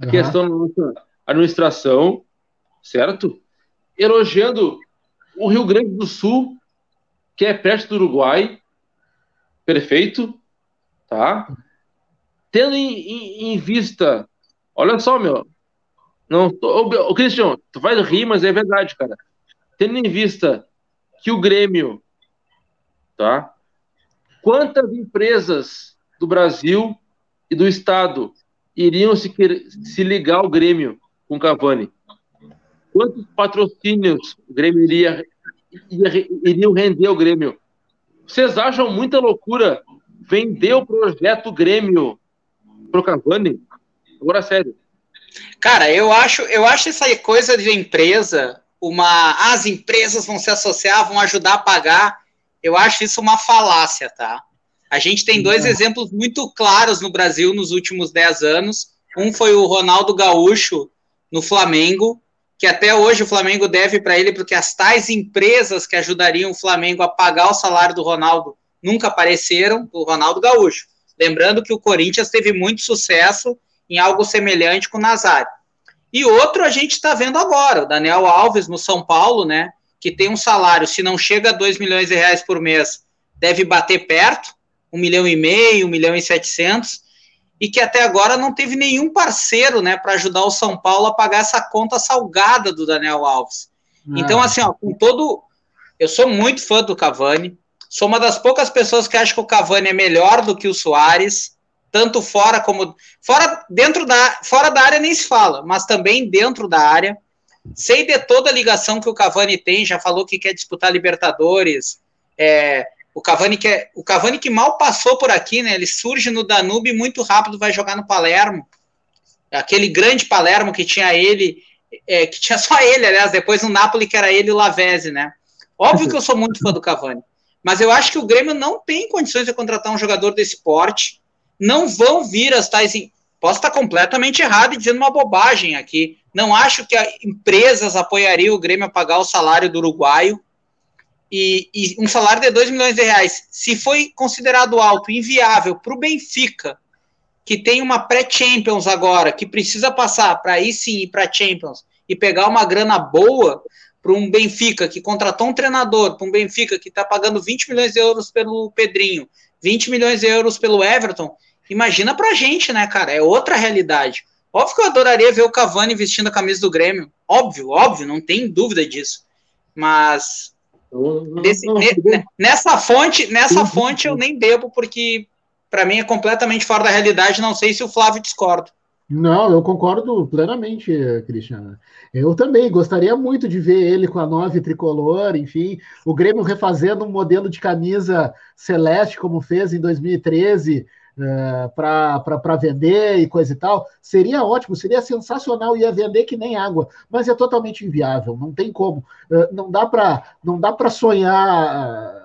A uhum. questão da nossa administração, certo? Elogiando o Rio Grande do Sul, que é perto do Uruguai, perfeito, tá? Tendo em, em, em vista, olha só, meu, não, o, Cristian, tu vai rir, mas é verdade, cara. Tendo em vista que o Grêmio, tá? Quantas empresas do Brasil e do Estado iriam se, se ligar ao Grêmio com Cavani? quantos patrocínios o Grêmio iria, iria, render ao Grêmio? Vocês acham muita loucura vender o projeto Grêmio pro Cavani? Agora, sério. Cara, eu acho, eu acho essa coisa de empresa, uma. As empresas vão se associar, vão ajudar a pagar. Eu acho isso uma falácia, tá? A gente tem dois exemplos muito claros no Brasil nos últimos dez anos. Um foi o Ronaldo Gaúcho no Flamengo, que até hoje o Flamengo deve para ele, porque as tais empresas que ajudariam o Flamengo a pagar o salário do Ronaldo nunca apareceram, do Ronaldo Gaúcho. Lembrando que o Corinthians teve muito sucesso em algo semelhante com o Nazário. E outro a gente está vendo agora, o Daniel Alves no São Paulo, né? Que tem um salário, se não chega a 2 milhões de reais por mês, deve bater perto, um milhão e meio, um milhão e setecentos e que até agora não teve nenhum parceiro, né, para ajudar o São Paulo a pagar essa conta salgada do Daniel Alves. Ah. Então, assim, ó, com todo. Eu sou muito fã do Cavani, sou uma das poucas pessoas que acha que o Cavani é melhor do que o Soares, tanto fora como. Fora, dentro da, fora da área nem se fala, mas também dentro da área. sei de toda a ligação que o Cavani tem, já falou que quer disputar Libertadores. É, o Cavani que o Cavani que mal passou por aqui, né? Ele surge no Danube muito rápido vai jogar no Palermo. Aquele grande Palermo que tinha ele, é, que tinha só ele, aliás, depois no Napoli que era ele e o Lavezzi, né? Óbvio que eu sou muito fã do Cavani, mas eu acho que o Grêmio não tem condições de contratar um jogador desse porte. Não vão vir as tais. Posso estar completamente errado e dizendo uma bobagem aqui. Não acho que empresas apoiariam o Grêmio a pagar o salário do uruguaio e, e um salário de 2 milhões de reais, se foi considerado alto, inviável para o Benfica, que tem uma pré-Champions agora, que precisa passar para aí sim ir para Champions e pegar uma grana boa para um Benfica que contratou um treinador, para um Benfica que está pagando 20 milhões de euros pelo Pedrinho, 20 milhões de euros pelo Everton, imagina para a gente, né, cara? É outra realidade. Óbvio que eu adoraria ver o Cavani vestindo a camisa do Grêmio. Óbvio, óbvio, não tem dúvida disso. Mas Desse, nessa fonte, nessa fonte eu nem bebo, porque para mim é completamente fora da realidade. Não sei se o Flávio discorda. Não, eu concordo plenamente, Cristiano. Eu também gostaria muito de ver ele com a nove tricolor, enfim, o Grêmio refazendo um modelo de camisa celeste, como fez em 2013, é, para vender e coisa e tal, seria ótimo, seria sensacional, ia vender que nem água, mas é totalmente inviável, não tem como, é, não dá para sonhar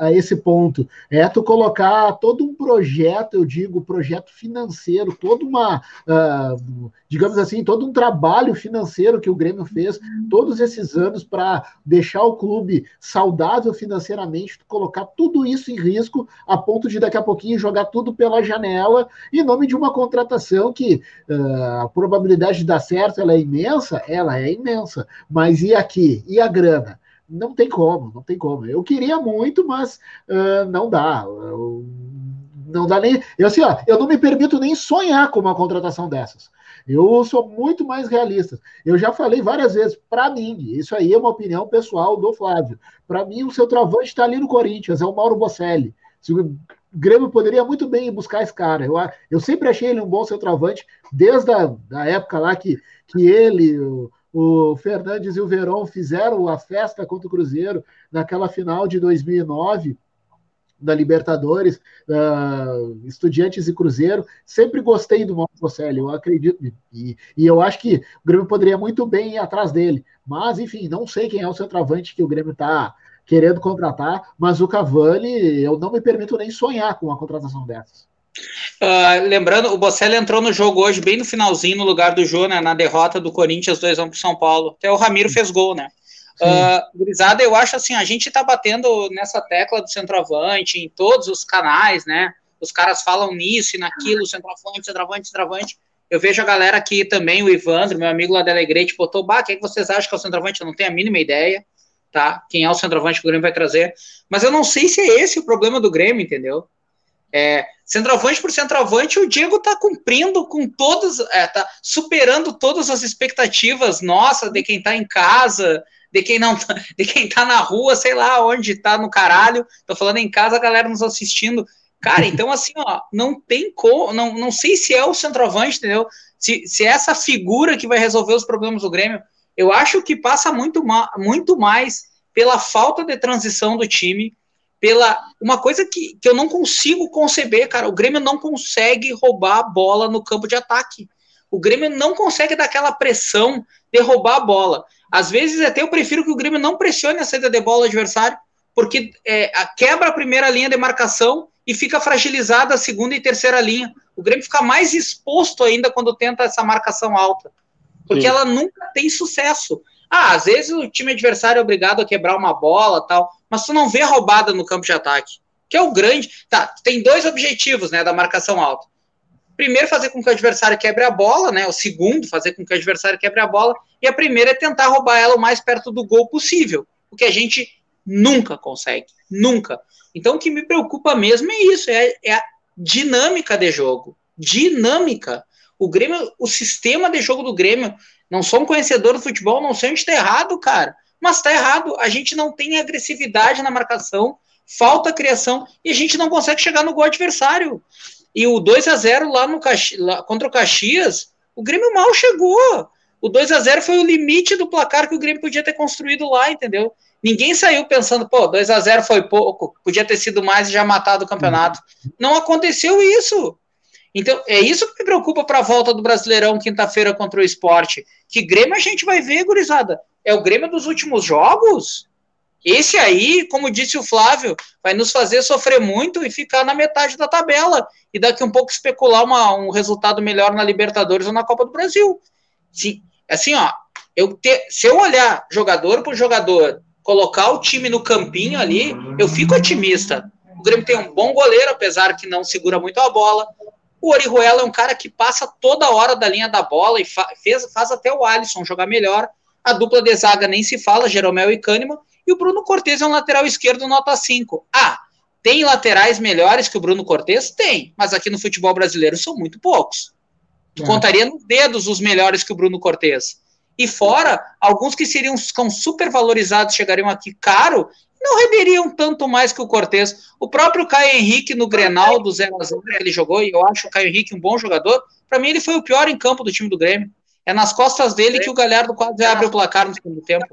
a esse ponto. É tu colocar todo um projeto, eu digo, projeto financeiro, toda uma, uh, digamos assim, todo um trabalho financeiro que o Grêmio fez todos esses anos para deixar o clube saudável financeiramente, colocar tudo isso em risco a ponto de daqui a pouquinho jogar tudo pela janela em nome de uma contratação que uh, a probabilidade de dar certo ela é imensa, ela é imensa, mas e aqui? E a grana? Não tem como, não tem como. Eu queria muito, mas uh, não dá. Eu, não dá nem. Eu, assim, ó, eu não me permito nem sonhar com uma contratação dessas. Eu sou muito mais realista. Eu já falei várias vezes, para mim, isso aí é uma opinião pessoal do Flávio. Para mim, o seu travante está ali no Corinthians, é o Mauro Bocelli. O Grêmio poderia muito bem buscar esse cara. Eu, eu sempre achei ele um bom centroavante, desde a da época lá que, que ele, o Fernandes e o Verón fizeram a festa contra o Cruzeiro naquela final de 2009 da Libertadores, uh, Estudiantes e Cruzeiro. Sempre gostei do Mauro Bocelli, eu acredito. E, e eu acho que o Grêmio poderia muito bem ir atrás dele. Mas, enfim, não sei quem é o centroavante que o Grêmio está querendo contratar, mas o Cavani, eu não me permito nem sonhar com uma contratação dessas. Uh, lembrando, o Bocelli entrou no jogo hoje, bem no finalzinho, no lugar do Jô, né, na derrota do Corinthians 2x1 pro São Paulo. Até o Ramiro fez gol, né? Uh, gurizada, eu acho assim, a gente tá batendo nessa tecla do centroavante em todos os canais, né? Os caras falam nisso e naquilo, centroavante, centroavante, centroavante. Eu vejo a galera aqui também, o Ivandro, meu amigo lá da Alegrete, botou, bah, quem é que vocês acham que é o centroavante? Eu não tenho a mínima ideia, tá? Quem é o centroavante que o Grêmio vai trazer. Mas eu não sei se é esse o problema do Grêmio, entendeu? É, centroavante por centroavante, o Diego está cumprindo com todas, é, tá superando todas as expectativas nossa de quem está em casa, de quem não tá, de quem tá na rua, sei lá onde está no caralho. Tô falando em casa, a galera nos assistindo. Cara, então assim, ó, não tem como, não, não sei se é o centroavante, entendeu? Se, se é essa figura que vai resolver os problemas do Grêmio. Eu acho que passa muito, ma muito mais pela falta de transição do time, pela uma coisa que, que eu não consigo conceber, cara. O Grêmio não consegue roubar a bola no campo de ataque. O Grêmio não consegue dar aquela pressão de roubar a bola. Às vezes até eu prefiro que o Grêmio não pressione a saída de bola do adversário, porque é, a, quebra a primeira linha de marcação e fica fragilizada a segunda e terceira linha. O Grêmio fica mais exposto ainda quando tenta essa marcação alta, porque Sim. ela nunca tem sucesso. Ah, às vezes o time adversário é obrigado a quebrar uma bola tal, mas tu não vê roubada no campo de ataque, que é o grande. Tá, tem dois objetivos, né, da marcação alta. Primeiro, fazer com que o adversário quebre a bola, né? O segundo, fazer com que o adversário quebre a bola. E a primeira é tentar roubar ela o mais perto do gol possível, o que a gente nunca consegue, nunca. Então, o que me preocupa mesmo é isso, é, é a dinâmica de jogo, dinâmica. O Grêmio, o sistema de jogo do Grêmio não sou um conhecedor do futebol, não sei onde está errado, cara. Mas está errado. A gente não tem agressividade na marcação, falta criação e a gente não consegue chegar no gol adversário. E o 2 a 0 lá no Caxi, lá, contra o Caxias, o Grêmio mal chegou. O 2 a 0 foi o limite do placar que o Grêmio podia ter construído lá, entendeu? Ninguém saiu pensando, pô, 2 a 0 foi pouco, podia ter sido mais e já matado o campeonato. Não aconteceu isso. Então, é isso que me preocupa para a volta do Brasileirão quinta-feira contra o esporte. Que Grêmio a gente vai ver, gurizada. É o Grêmio dos últimos jogos? Esse aí, como disse o Flávio, vai nos fazer sofrer muito e ficar na metade da tabela. E daqui um pouco especular uma, um resultado melhor na Libertadores ou na Copa do Brasil. Sim, assim, ó, eu te, se eu olhar jogador por jogador, colocar o time no campinho ali, eu fico otimista. O Grêmio tem um bom goleiro, apesar que não segura muito a bola. O Orihuela é um cara que passa toda hora da linha da bola e fa fez, faz até o Alisson jogar melhor. A dupla de zaga nem se fala, Jeromel e Kahneman. E o Bruno Cortes é um lateral esquerdo nota 5. Ah, tem laterais melhores que o Bruno Cortes? Tem, mas aqui no futebol brasileiro são muito poucos. Tu é. contaria nos dedos os melhores que o Bruno Cortes. E fora, alguns que seriam super valorizados chegariam aqui caro não renderiam tanto mais que o Cortez. O próprio Caio Henrique no Grenal do 0 a 0 que ele jogou, e eu acho o Caio Henrique um bom jogador, para mim ele foi o pior em campo do time do Grêmio. É nas costas dele que o Galhardo quase abre o placar no segundo tempo.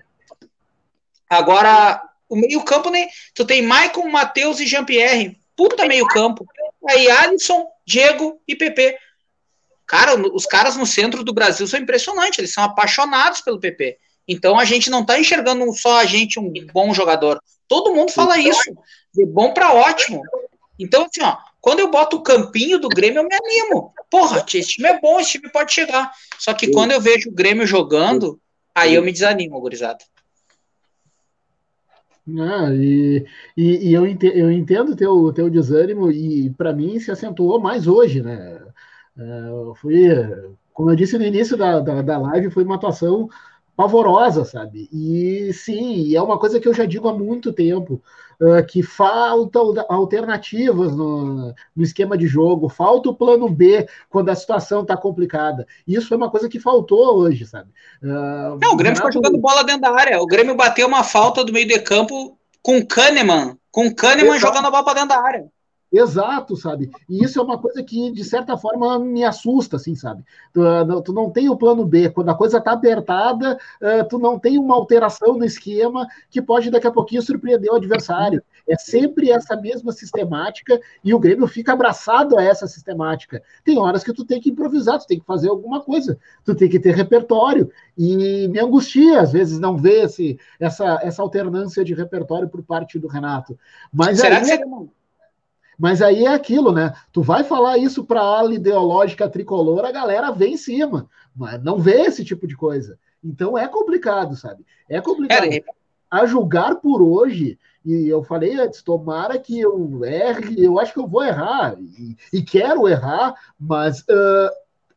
Agora, o meio-campo, né? Tu tem Maicon, Matheus e Jean-Pierre. Puta meio-campo. Aí Alisson, Diego e PP. Cara, os caras no centro do Brasil são impressionantes. Eles são apaixonados pelo PP. Então a gente não tá enxergando só a gente um bom jogador. Todo mundo fala então, isso. De bom para ótimo. Então, assim, ó, quando eu boto o campinho do Grêmio, eu me animo. Porra, esse time é bom, esse time pode chegar. Só que quando eu vejo o Grêmio jogando, aí eu me desanimo, gurizada. Ah, e, e, e eu, entendo, eu entendo teu, teu desânimo, e para mim se acentuou mais hoje, né? Uh, fui, como eu disse no início da, da, da live, foi uma atuação pavorosa, sabe? E sim, é uma coisa que eu já digo há muito tempo, uh, que faltam alternativas no, no, esquema de jogo, falta o plano B quando a situação está complicada. Isso é uma coisa que faltou hoje, sabe? Uh, Não, o Grêmio ficou jogando bola dentro da área. O Grêmio bateu uma falta do meio de campo com Kahneman, com Kahneman jogando a bola para dentro da área. Exato, sabe? E isso é uma coisa que, de certa forma, me assusta, assim, sabe? Tu, ah, tu não tem o plano B. Quando a coisa tá apertada, uh, tu não tem uma alteração no esquema que pode, daqui a pouquinho, surpreender o adversário. É sempre essa mesma sistemática e o Grêmio fica abraçado a essa sistemática. Tem horas que tu tem que improvisar, tu tem que fazer alguma coisa, tu tem que ter repertório. E me angustia, às vezes, não ver esse, essa, essa alternância de repertório por parte do Renato. Mas Será aí, que seria mas aí é aquilo, né? Tu vai falar isso para a ala ideológica tricolor, a galera vem em cima, mas não vê esse tipo de coisa. Então é complicado, sabe? É complicado. É, a julgar por hoje, e eu falei antes, tomara que eu erre, eu acho que eu vou errar, e, e quero errar, mas uh,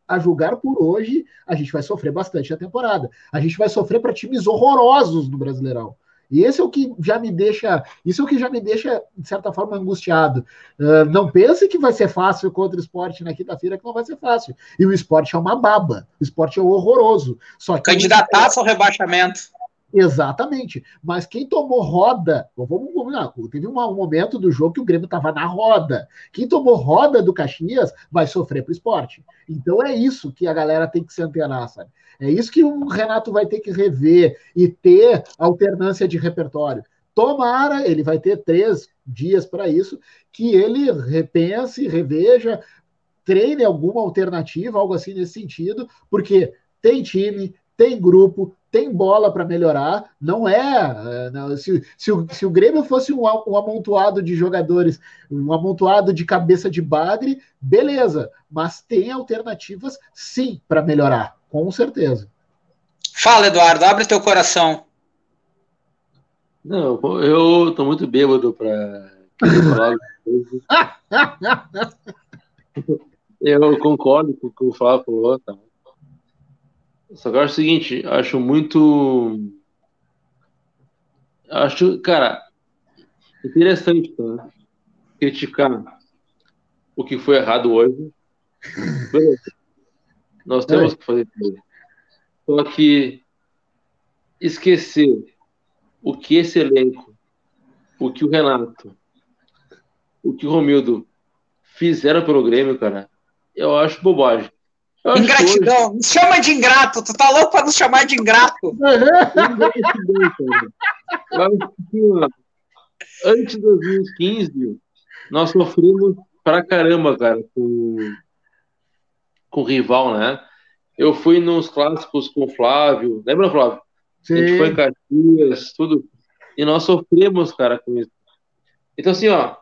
a julgar por hoje, a gente vai sofrer bastante a temporada. A gente vai sofrer para times horrorosos no Brasileirão. E esse é o que já me deixa, isso é o que já me deixa, de certa forma, angustiado. Uh, não pense que vai ser fácil contra o esporte na quinta-feira, que não vai ser fácil. E o esporte é uma baba, o esporte é horroroso. Só que ao rebaixamento. Exatamente. Mas quem tomou roda, vamos combinar, teve um, momento do jogo que o Grêmio estava na roda. Quem tomou roda do Caxias vai sofrer para o esporte. Então é isso que a galera tem que se antenar, sabe? É isso que o Renato vai ter que rever e ter alternância de repertório. Tomara, ele vai ter três dias para isso, que ele repense, reveja, treine alguma alternativa, algo assim nesse sentido, porque tem time, tem grupo, tem bola para melhorar. Não é. é não, se, se, o, se o Grêmio fosse um, um amontoado de jogadores, um amontoado de cabeça de bagre, beleza. Mas tem alternativas, sim, para melhorar, com certeza. Fala, Eduardo, abre teu coração. Não, eu tô muito bêbado para falar. eu concordo com o que o Flávio falou, tá? Só que eu acho o seguinte, acho muito. Acho, cara, interessante tá? criticar o que foi errado hoje. Nós temos que fazer isso. Só que esquecer o que esse elenco, o que o Renato, o que o Romildo fizeram pelo Grêmio, cara, eu acho bobagem. Ingratidão. Me chama de ingrato. Tu tá louco pra nos chamar de ingrato? Antes de 2015, nós sofremos pra caramba, cara, com, com o rival, né? Eu fui nos clássicos com o Flávio. Lembra, Flávio? Sim. A gente foi em Caxias, tudo. E nós sofremos, cara, com isso. Então, assim, ó,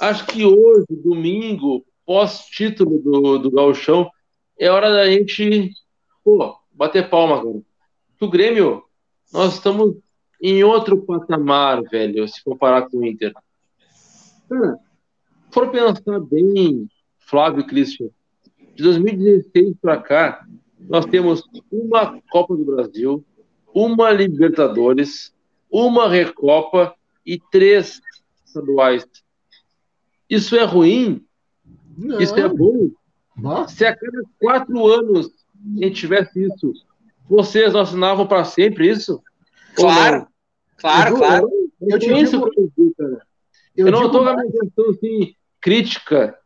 acho que hoje, domingo, pós-título do, do Gauchão, é hora da gente, pô, bater palma, cara. O Grêmio, nós estamos em outro patamar, velho, se comparar com o Inter. Cara, for pensar bem, Flávio e Christian, de 2016 para cá, nós temos uma Copa do Brasil, uma Libertadores, uma Recopa e três estaduais. Isso é ruim? Não. Isso é bom? Nossa. Se a cada quatro anos a gente tivesse isso, vocês não assinavam para sempre isso? Claro, claro, eu, claro. Eu, eu, eu isso cara. Eu, eu não estou na questão assim, crítica,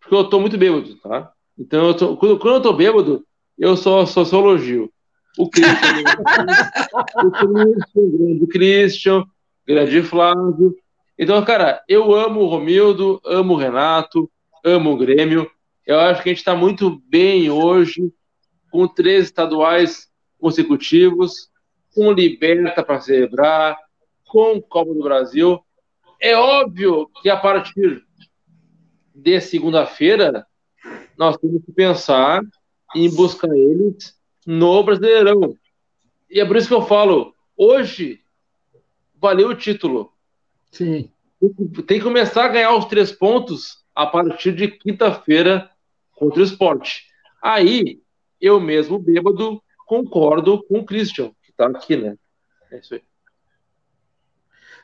porque eu estou muito bêbado, tá? Então, eu tô, quando, quando eu estou bêbado, eu só, só, só elogio. O Christian, o Christian, grande Christian, grande Flávio. Então, cara, eu amo o Romildo, amo o Renato, amo o Grêmio. Eu acho que a gente está muito bem hoje, com três estaduais consecutivos, com Liberta para celebrar, com Copa do Brasil. É óbvio que a partir de segunda-feira nós temos que pensar em buscar eles no Brasileirão. E é por isso que eu falo, hoje valeu o título. Sim. Tem que começar a ganhar os três pontos a partir de quinta-feira contra o esporte. Aí, eu mesmo, bêbado, concordo com o Christian, que está aqui, né? É isso aí.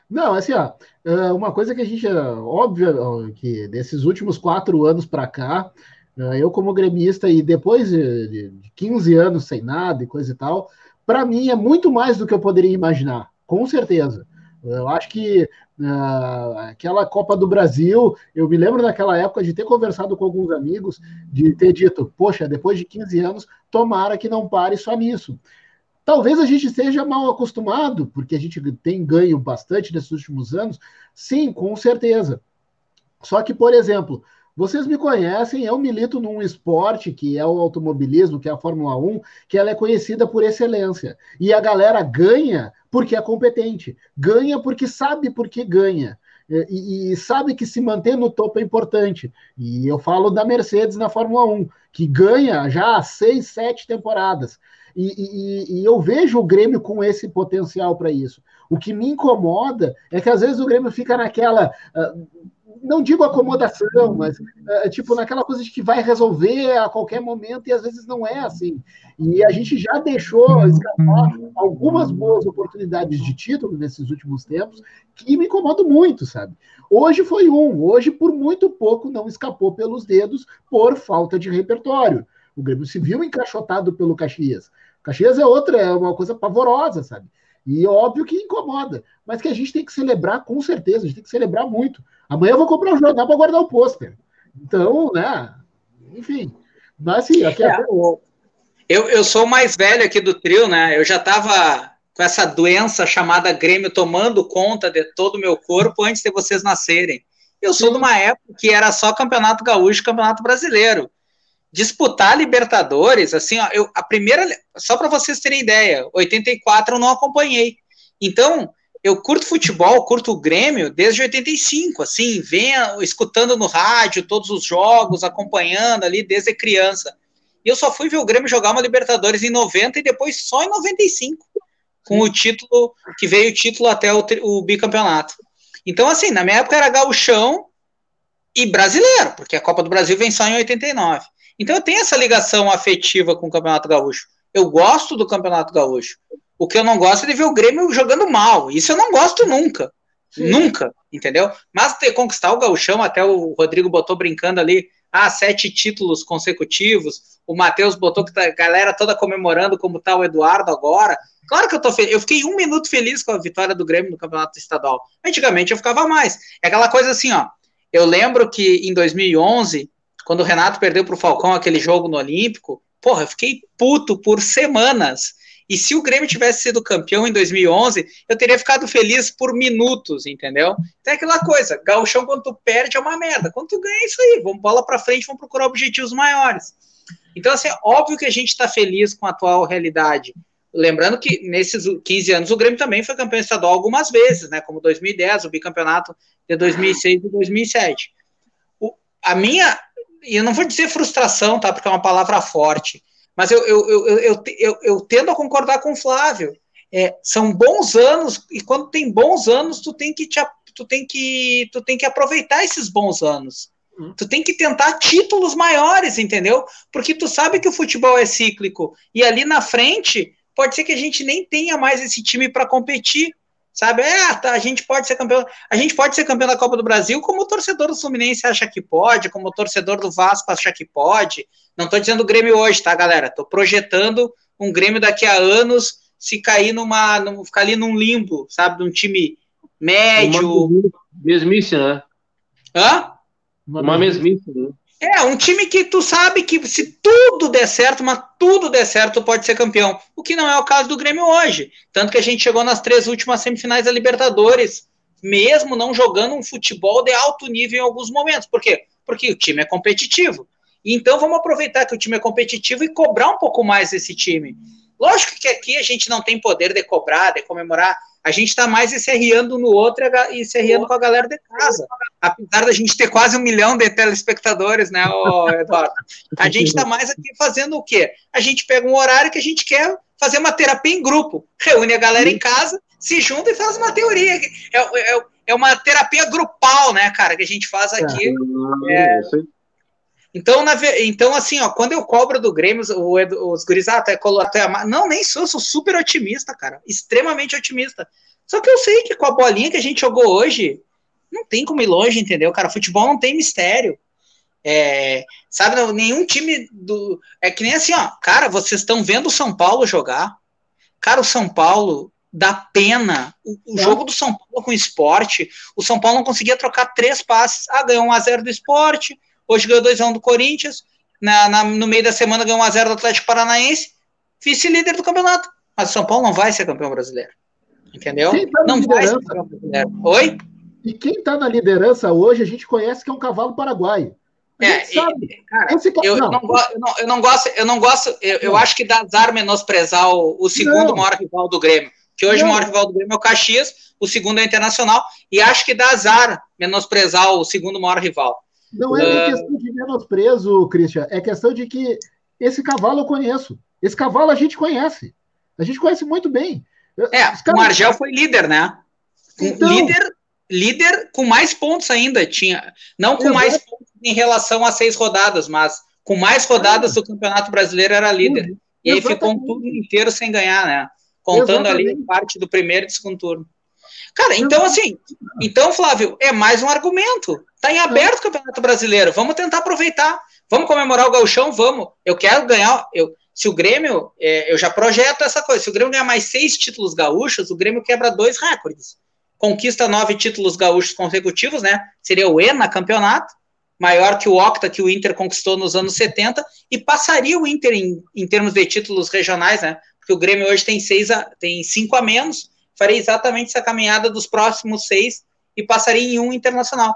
Não, assim, ó, é, uma coisa que a gente, é óbvio, que desses últimos quatro anos para cá, é, eu como gremista e depois de 15 anos sem nada e coisa e tal, para mim é muito mais do que eu poderia imaginar, com certeza. Eu acho que uh, aquela Copa do Brasil, eu me lembro naquela época de ter conversado com alguns amigos, de ter dito, poxa, depois de 15 anos, tomara que não pare só nisso. Talvez a gente esteja mal acostumado, porque a gente tem ganho bastante nesses últimos anos, sim, com certeza. Só que, por exemplo, vocês me conhecem, eu milito num esporte que é o automobilismo, que é a Fórmula 1, que ela é conhecida por excelência. E a galera ganha porque é competente, ganha porque sabe por que ganha. E, e, sabe que se manter no topo é importante. E eu falo da Mercedes na Fórmula 1, que ganha já seis, sete temporadas. E, e, e eu vejo o Grêmio com esse potencial para isso. O que me incomoda é que às vezes o Grêmio fica naquela. Uh, não digo acomodação, mas é, tipo naquela coisa de que vai resolver a qualquer momento e às vezes não é assim. E a gente já deixou escapar algumas boas oportunidades de título nesses últimos tempos que me incomodam muito, sabe? Hoje foi um, hoje por muito pouco não escapou pelos dedos por falta de repertório. O Grêmio se viu encaixotado pelo Caxias. Caxias é outra, é uma coisa pavorosa, sabe? E óbvio que incomoda, mas que a gente tem que celebrar com certeza, a gente tem que celebrar muito. Amanhã eu vou comprar um jornal para guardar o pôster. Então, né? Enfim. Mas sim, aqui é, é... Eu, eu sou o mais velho aqui do trio, né? Eu já estava com essa doença chamada Grêmio tomando conta de todo o meu corpo antes de vocês nascerem. Eu sou de uma época que era só Campeonato Gaúcho e Campeonato Brasileiro. Disputar Libertadores, assim, ó, eu, a primeira, só para vocês terem ideia, 84 eu não acompanhei. Então, eu curto futebol, curto o Grêmio desde 85, assim, venha escutando no rádio todos os jogos, acompanhando ali desde criança. E eu só fui ver o Grêmio jogar uma Libertadores em 90 e depois só em 95, com o título, que veio o título até o, o bicampeonato. Então, assim, na minha época era gauchão e brasileiro, porque a Copa do Brasil vem só em 89. Então eu tenho essa ligação afetiva com o Campeonato Gaúcho. Eu gosto do Campeonato Gaúcho. O que eu não gosto é de ver o Grêmio jogando mal. Isso eu não gosto nunca. Sim. Nunca, entendeu? Mas ter conquistar o gauchão, até o Rodrigo botou brincando ali, ah, sete títulos consecutivos. O Matheus botou que tá, a galera toda comemorando como tá o Eduardo agora. Claro que eu tô feliz. Eu fiquei um minuto feliz com a vitória do Grêmio no Campeonato Estadual. Antigamente eu ficava mais. É aquela coisa assim, ó. Eu lembro que em 2011, quando o Renato perdeu para o Falcão aquele jogo no Olímpico, porra, eu fiquei puto por semanas. E se o Grêmio tivesse sido campeão em 2011, eu teria ficado feliz por minutos, entendeu? Então é aquela coisa, gauchão quando tu perde é uma merda, quando tu ganha é isso aí, vamos bola para frente, vamos procurar objetivos maiores. Então, assim, é óbvio que a gente está feliz com a atual realidade. Lembrando que nesses 15 anos o Grêmio também foi campeão estadual algumas vezes, né? Como 2010, o bicampeonato de 2006 e 2007. O, a minha, e eu não vou dizer frustração, tá? Porque é uma palavra forte, mas eu, eu, eu, eu, eu, eu tendo a concordar com o Flávio. É, são bons anos, e quando tem bons anos, tu tem que te, tu tem que, tu tem que aproveitar esses bons anos. Hum. Tu tem que tentar títulos maiores, entendeu? Porque tu sabe que o futebol é cíclico. E ali na frente, pode ser que a gente nem tenha mais esse time para competir. Sabe? É, tá, a gente pode ser campeão. A gente pode ser campeão da Copa do Brasil, como o torcedor do Fluminense acha que pode, como o torcedor do Vasco acha que pode. Não estou dizendo o Grêmio hoje, tá, galera? Estou projetando um Grêmio daqui a anos se cair numa. Num, ficar ali num limbo, sabe? De um time médio. Uma mesmice, né? Hã? Uma mesmice, né? É, um time que tu sabe que se tudo der certo, mas tudo der certo, pode ser campeão. O que não é o caso do Grêmio hoje. Tanto que a gente chegou nas três últimas semifinais da Libertadores, mesmo não jogando um futebol de alto nível em alguns momentos. Por quê? Porque o time é competitivo. Então vamos aproveitar que o time é competitivo e cobrar um pouco mais desse time. Lógico que aqui a gente não tem poder de cobrar, de comemorar a gente está mais se arriando no outro e se arriando com a galera de casa. Apesar da gente ter quase um milhão de telespectadores, né, Eduardo? A gente está mais aqui fazendo o quê? A gente pega um horário que a gente quer fazer uma terapia em grupo, reúne a galera em casa, se junta e faz uma teoria. É, é, é uma terapia grupal, né, cara, que a gente faz aqui. É, é então, na, então, assim, ó, quando eu cobro do Grêmio, os, os guris, ah, até é não, nem sou, sou super otimista, cara, extremamente otimista. Só que eu sei que com a bolinha que a gente jogou hoje, não tem como ir longe, entendeu, cara? Futebol não tem mistério. É, sabe, não, nenhum time do. É que nem assim, ó, cara, vocês estão vendo o São Paulo jogar. Cara, o São Paulo dá pena. O, o é. jogo do São Paulo com o esporte, o São Paulo não conseguia trocar três passes. Ah, ganhou 1x0 do esporte, Hoje ganhou 2x1 do Corinthians. Na, na, no meio da semana ganhou 1x0 do Atlético Paranaense. Vice-líder do campeonato. Mas o São Paulo não vai ser campeão brasileiro. Entendeu? Tá não vai ser campeão brasileiro. Oi? E quem está na liderança hoje, a gente conhece que é um cavalo paraguaio. É, cara, eu, não. Eu, não, eu, não, eu, não, gosto, eu não gosto, eu, eu acho que dá azar menosprezar o, o segundo não. maior rival do Grêmio. Que hoje o maior rival do Grêmio é o Caxias, o segundo é o Internacional, e acho que dá azar menosprezar o segundo maior rival. Não é uh... questão de menosprezo, Christian, é questão de que esse cavalo eu conheço. Esse cavalo a gente conhece. A gente conhece muito bem. É, caras... o Argel foi líder, né? Então... Líder, líder com mais pontos ainda. tinha Não com Exato. mais pontos em relação a seis rodadas, mas com mais rodadas do Campeonato Brasileiro era líder. E aí ficou um turno inteiro sem ganhar, né? Contando Exatamente. ali parte do primeiro e do segundo turno. Cara, então assim, então, Flávio, é mais um argumento. Tá em aberto o Campeonato Brasileiro. Vamos tentar aproveitar. Vamos comemorar o gauchão? Vamos. Eu quero ganhar. Eu, se o Grêmio, é, eu já projeto essa coisa. Se o Grêmio ganhar mais seis títulos gaúchos, o Grêmio quebra dois recordes. Conquista nove títulos gaúchos consecutivos, né? Seria o ENA campeonato, maior que o Octa que o Inter conquistou nos anos 70, e passaria o Inter em, em termos de títulos regionais, né? Porque o Grêmio hoje tem seis a, tem cinco a menos, faria exatamente essa caminhada dos próximos seis e passaria em um internacional.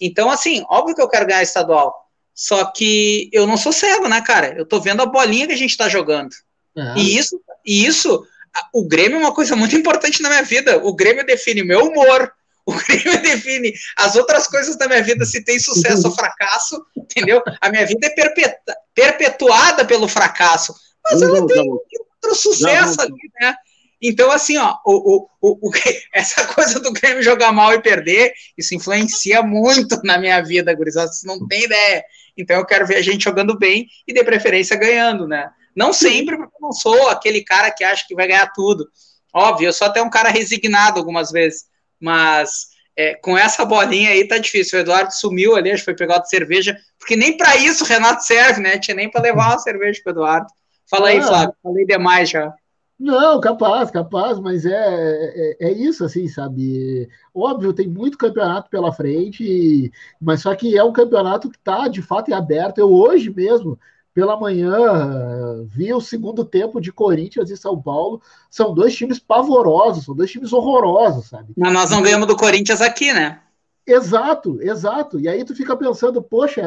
Então, assim, óbvio que eu quero ganhar estadual. Só que eu não sou cego, né, cara? Eu tô vendo a bolinha que a gente tá jogando. É. E isso, e isso, o Grêmio é uma coisa muito importante na minha vida. O Grêmio define o meu humor, o Grêmio define as outras coisas da minha vida, se tem sucesso ou fracasso, entendeu? A minha vida é perpetuada pelo fracasso. Mas ela tem outro sucesso ali, né? Então, assim, ó, o, o, o, essa coisa do Grêmio jogar mal e perder, isso influencia muito na minha vida, gurizada, vocês não tem ideia. Então, eu quero ver a gente jogando bem e, de preferência, ganhando, né? Não sempre, porque eu não sou aquele cara que acha que vai ganhar tudo. Óbvio, eu sou até um cara resignado algumas vezes, mas é, com essa bolinha aí tá difícil. O Eduardo sumiu ali, acho que foi pegar de cerveja, porque nem para isso o Renato serve, né? Tinha nem para levar uma cerveja pro Eduardo. Fala aí, ah. Flávio, falei demais já. Não, capaz, capaz, mas é, é, é, isso, assim, sabe? Óbvio, tem muito campeonato pela frente, mas só que é um campeonato que está de fato em aberto. Eu hoje mesmo pela manhã, vi o segundo tempo de Corinthians e São Paulo. São dois times pavorosos, são dois times horrorosos, sabe? Mas nós não ganhamos do Corinthians aqui, né? Exato, exato. E aí tu fica pensando, poxa,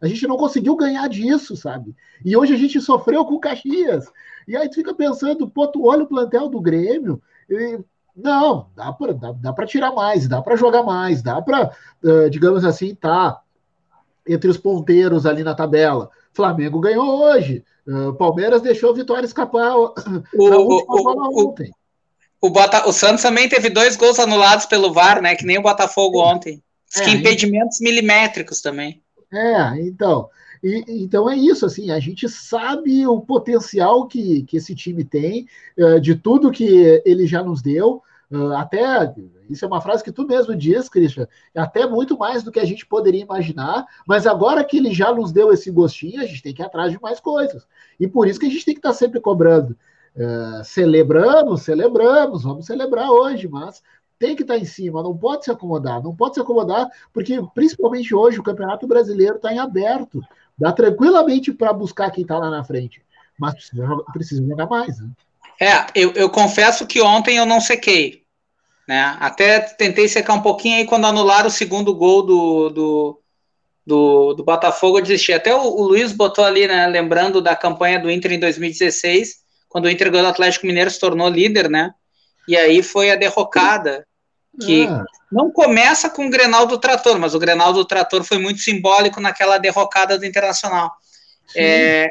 a gente não conseguiu ganhar disso, sabe? E hoje a gente sofreu com o Caxias. E aí tu fica pensando, pô, tu olha o plantel do Grêmio, e, não, dá para dá, dá tirar mais, dá para jogar mais, dá para, uh, digamos assim, tá entre os ponteiros ali na tabela. Flamengo ganhou hoje. Uh, Palmeiras deixou a vitória escapar o, na última o, bola o, ontem. O, Bota, o Santos também teve dois gols anulados pelo VAR, né? Que nem o Botafogo ontem. É, que impedimentos milimétricos também. É, então. E, então é isso, assim, a gente sabe o potencial que, que esse time tem, uh, de tudo que ele já nos deu, uh, até isso é uma frase que tu mesmo diz, Christian, é até muito mais do que a gente poderia imaginar, mas agora que ele já nos deu esse gostinho, a gente tem que ir atrás de mais coisas. E por isso que a gente tem que estar sempre cobrando. Uh, celebramos, celebramos, vamos celebrar hoje, mas tem que estar em cima, não pode se acomodar, não pode se acomodar, porque principalmente hoje o Campeonato Brasileiro está em aberto, dá tranquilamente para buscar quem está lá na frente, mas precisa, precisa jogar mais. Né? É, eu, eu confesso que ontem eu não sequei, né? Até tentei secar um pouquinho aí quando anularam o segundo gol do, do, do, do Botafogo, eu desisti. Até o, o, Luiz botou ali, né? Lembrando da campanha do Inter em 2016, quando o Inter ganhou o Atlético Mineiro, se tornou líder, né? E aí foi a derrocada, que ah. não começa com o Grenal do Trator, mas o Grenal do Trator foi muito simbólico naquela derrocada do Internacional. É,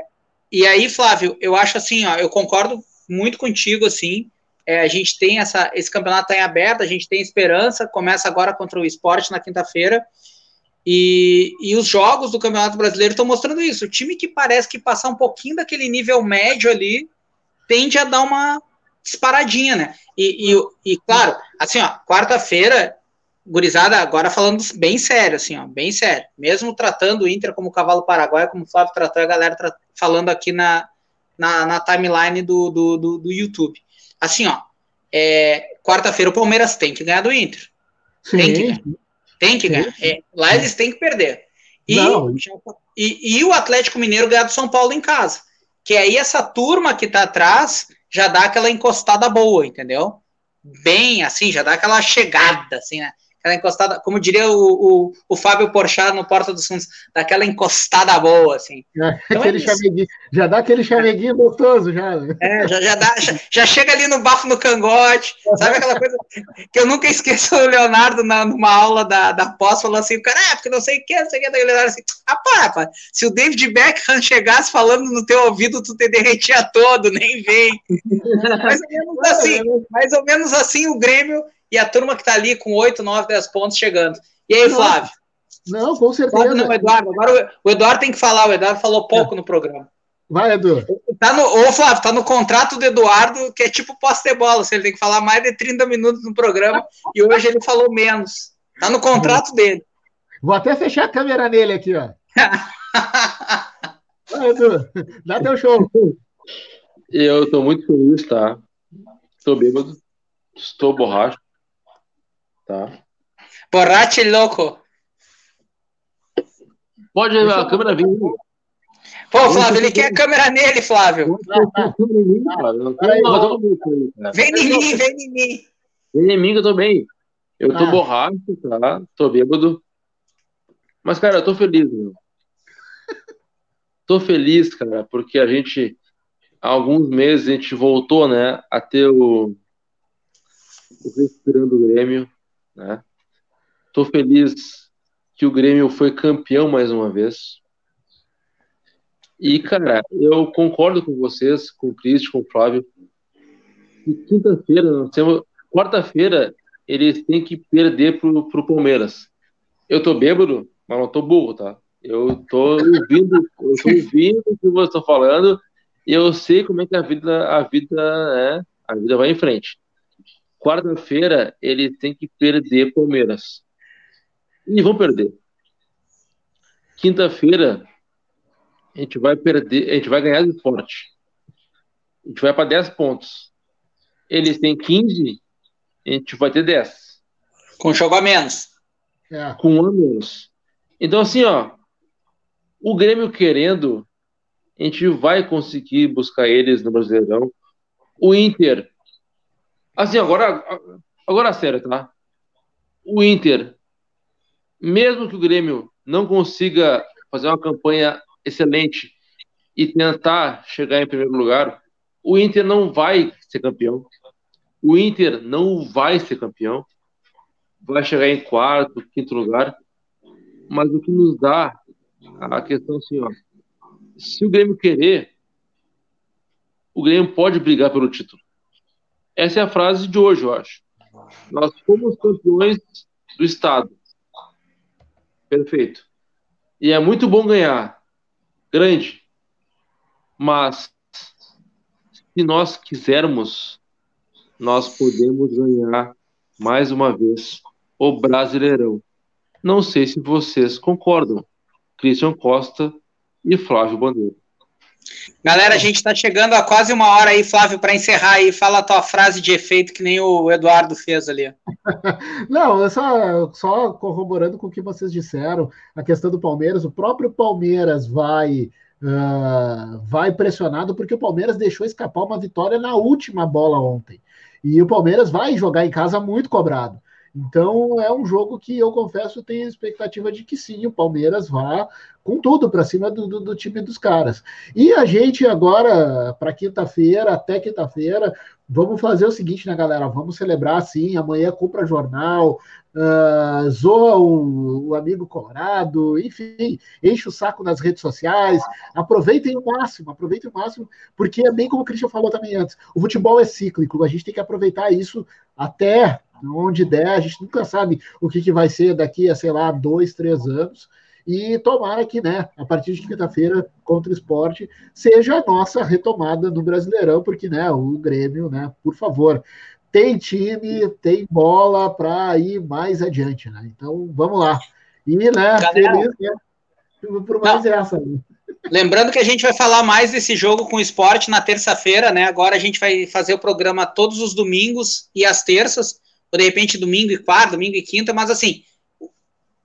e aí, Flávio, eu acho assim, ó, eu concordo muito contigo, assim, é, a gente tem essa, esse campeonato está em aberto, a gente tem esperança, começa agora contra o esporte na quinta-feira. E, e os jogos do Campeonato Brasileiro estão mostrando isso. O time que parece que passar um pouquinho daquele nível médio ali tende a dar uma disparadinha, né? E, e, e claro, assim, ó, quarta-feira, gurizada, agora falando bem sério, assim, ó, bem sério. Mesmo tratando o Inter como cavalo paraguaio, como o Flávio tratou a galera falando aqui na, na, na timeline do, do, do, do YouTube assim, ó, é, quarta-feira o Palmeiras tem que ganhar do Inter. Sim. Tem que ganhar. Tem que ganhar. É, lá eles têm que perder. E, e, e, o Atlético Mineiro ganhar do São Paulo em casa. Que aí essa turma que tá atrás já dá aquela encostada boa, entendeu? Bem assim, já dá aquela chegada, assim, né? Aquela encostada, como diria o, o, o Fábio Porchat no Porta dos Fundos, daquela encostada boa, assim. É, então é já dá aquele chameguinho gostoso, já. Né? É, já, já, dá, já, já, chega ali no bafo no cangote, sabe aquela coisa que eu nunca esqueço o Leonardo na, numa aula da, da pós, falou assim, cara, é, porque não sei o que, não sei o que, daí o Leonardo assim, ah, pá, pá, se o David Beckham chegasse falando no teu ouvido, tu te derretia todo, nem vem. mais ou menos assim, mais ou menos assim o Grêmio e a turma que está ali com 8, 9, 10 pontos chegando. E aí, Flávio? Não, com certeza. Flávio não, Eduardo. Agora o, Eduardo tem que falar, o Eduardo falou pouco é. no programa. Vai, Edu. Tá no, ô, Flávio, tá no contrato do Eduardo, que é tipo posse-bola, ele tem que falar mais de 30 minutos no programa, e hoje ele falou menos. Tá no contrato dele. Vou até fechar a câmera nele aqui, ó. Vai, Edu, dá teu show. Eu tô muito feliz, tá? Estou bêbado, estou borracho. Tá. Borrache louco. Pode levar a câmera vir. Pô, Flávio, ele quer a câmera nele, Flávio. Vem em mim, vem em mim. Vem em mim que eu tô bem. Eu tô ah. borracho, tá? Tô bêbado. Mas, cara, eu tô feliz, meu. Tô feliz, cara, porque a gente, há alguns meses, a gente voltou, né, a ter o, o Respirando Grêmio, né? Tô feliz que o Grêmio foi campeão mais uma vez. E, cara, eu concordo com vocês, com o Cristi, com o Flávio. quinta-feira, quarta-feira, eles têm que perder pro, pro Palmeiras. Eu tô bêbado, mas não tô burro, tá? Eu tô ouvindo, eu tô ouvindo o que vocês estão falando e eu sei como é que a vida, a vida, é, a vida vai em frente. Quarta-feira ele tem que perder Palmeiras. E vão perder. Quinta-feira a gente vai perder, a gente vai ganhar de forte. A gente vai para 10 pontos. Eles têm 15, a gente vai ter 10. Com jogo a menos. É. Com um a menos. Então, assim, ó, o Grêmio querendo a gente vai conseguir buscar eles no Brasileirão. O Inter, assim, agora, agora sério, tá? O Inter, mesmo que o Grêmio não consiga fazer uma campanha excelente e tentar chegar em primeiro lugar, o Inter não vai ser campeão. O Inter não vai ser campeão. Vai chegar em quarto, quinto lugar. Mas o que nos dá a questão assim, ó, se o Grêmio querer, o Grêmio pode brigar pelo título. Essa é a frase de hoje, eu acho. Nós fomos campeões do Estado. Perfeito. E é muito bom ganhar. Grande. Mas, se nós quisermos, nós podemos ganhar mais uma vez o Brasileirão. Não sei se vocês concordam. Christian Costa e Flávio Bandeira. Galera, a gente está chegando a quase uma hora aí, Flávio, para encerrar aí. Fala a tua frase de efeito que nem o Eduardo fez ali. Não, só, só corroborando com o que vocês disseram, a questão do Palmeiras, o próprio Palmeiras vai. Uh, vai pressionado porque o Palmeiras deixou escapar uma vitória na última bola ontem. E o Palmeiras vai jogar em casa muito cobrado. Então é um jogo que eu confesso tenho expectativa de que sim, o Palmeiras vá com tudo para cima do, do, do, time dos caras. E a gente agora, para quinta-feira, até quinta-feira, vamos fazer o seguinte, né, galera? Vamos celebrar sim. Amanhã compra jornal, uh, zoa o, o, amigo Colorado, enfim, enche o saco nas redes sociais. Aproveitem o máximo, aproveitem o máximo, porque é bem como o Christian falou também antes: o futebol é cíclico, a gente tem que aproveitar isso até onde der, a gente nunca sabe o que, que vai ser daqui a, sei lá, dois, três anos. E tomara que, né, a partir de quinta-feira, contra o esporte, seja a nossa retomada no Brasileirão, porque, né, o Grêmio, né, por favor, tem time, tem bola para ir mais adiante, né? Então, vamos lá. E, né, Galera, feliz né, por mais não. essa. Né? Lembrando que a gente vai falar mais desse jogo com o esporte na terça-feira, né? Agora a gente vai fazer o programa todos os domingos e às terças ou de repente domingo e quarta, domingo e quinta, mas assim,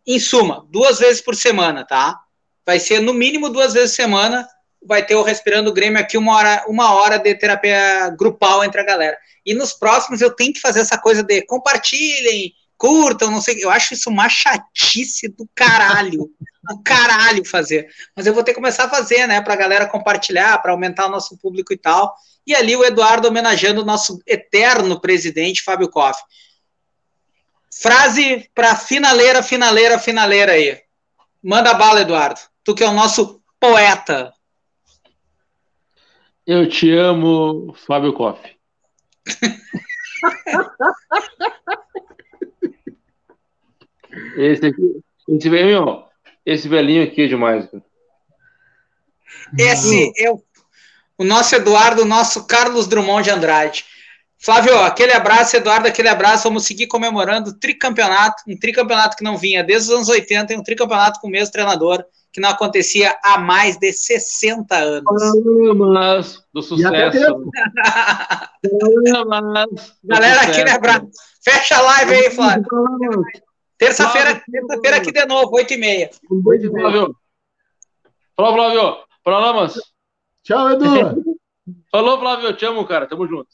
em suma, duas vezes por semana, tá? Vai ser no mínimo duas vezes por semana, vai ter o Respirando Grêmio aqui, uma hora, uma hora de terapia grupal entre a galera. E nos próximos eu tenho que fazer essa coisa de compartilhem, curtam, não sei, eu acho isso uma chatice do caralho, do caralho fazer. Mas eu vou ter que começar a fazer, né, pra galera compartilhar, para aumentar o nosso público e tal. E ali o Eduardo homenageando o nosso eterno presidente Fábio Koff. Frase para finaleira, finaleira, finaleira aí. Manda bala, Eduardo. Tu que é o nosso poeta. Eu te amo, Fábio Koff. esse aqui, esse velhinho, esse velhinho aqui é demais. Esse é o, o nosso Eduardo, o nosso Carlos Drummond de Andrade. Flávio, aquele abraço, Eduardo, aquele abraço. Vamos seguir comemorando o tricampeonato, um tricampeonato que não vinha desde os anos 80 e um tricampeonato com o mesmo treinador, que não acontecia há mais de 60 anos. Palmas do sucesso. Galera, aquele abraço. Fecha a live aí, Flávio. Terça-feira, terça-feira aqui de novo, 8h30. Flávio. Falou, Flávio. Palmas. Tchau, Edu. Falou, Flávio. Te amo, cara. Tamo junto.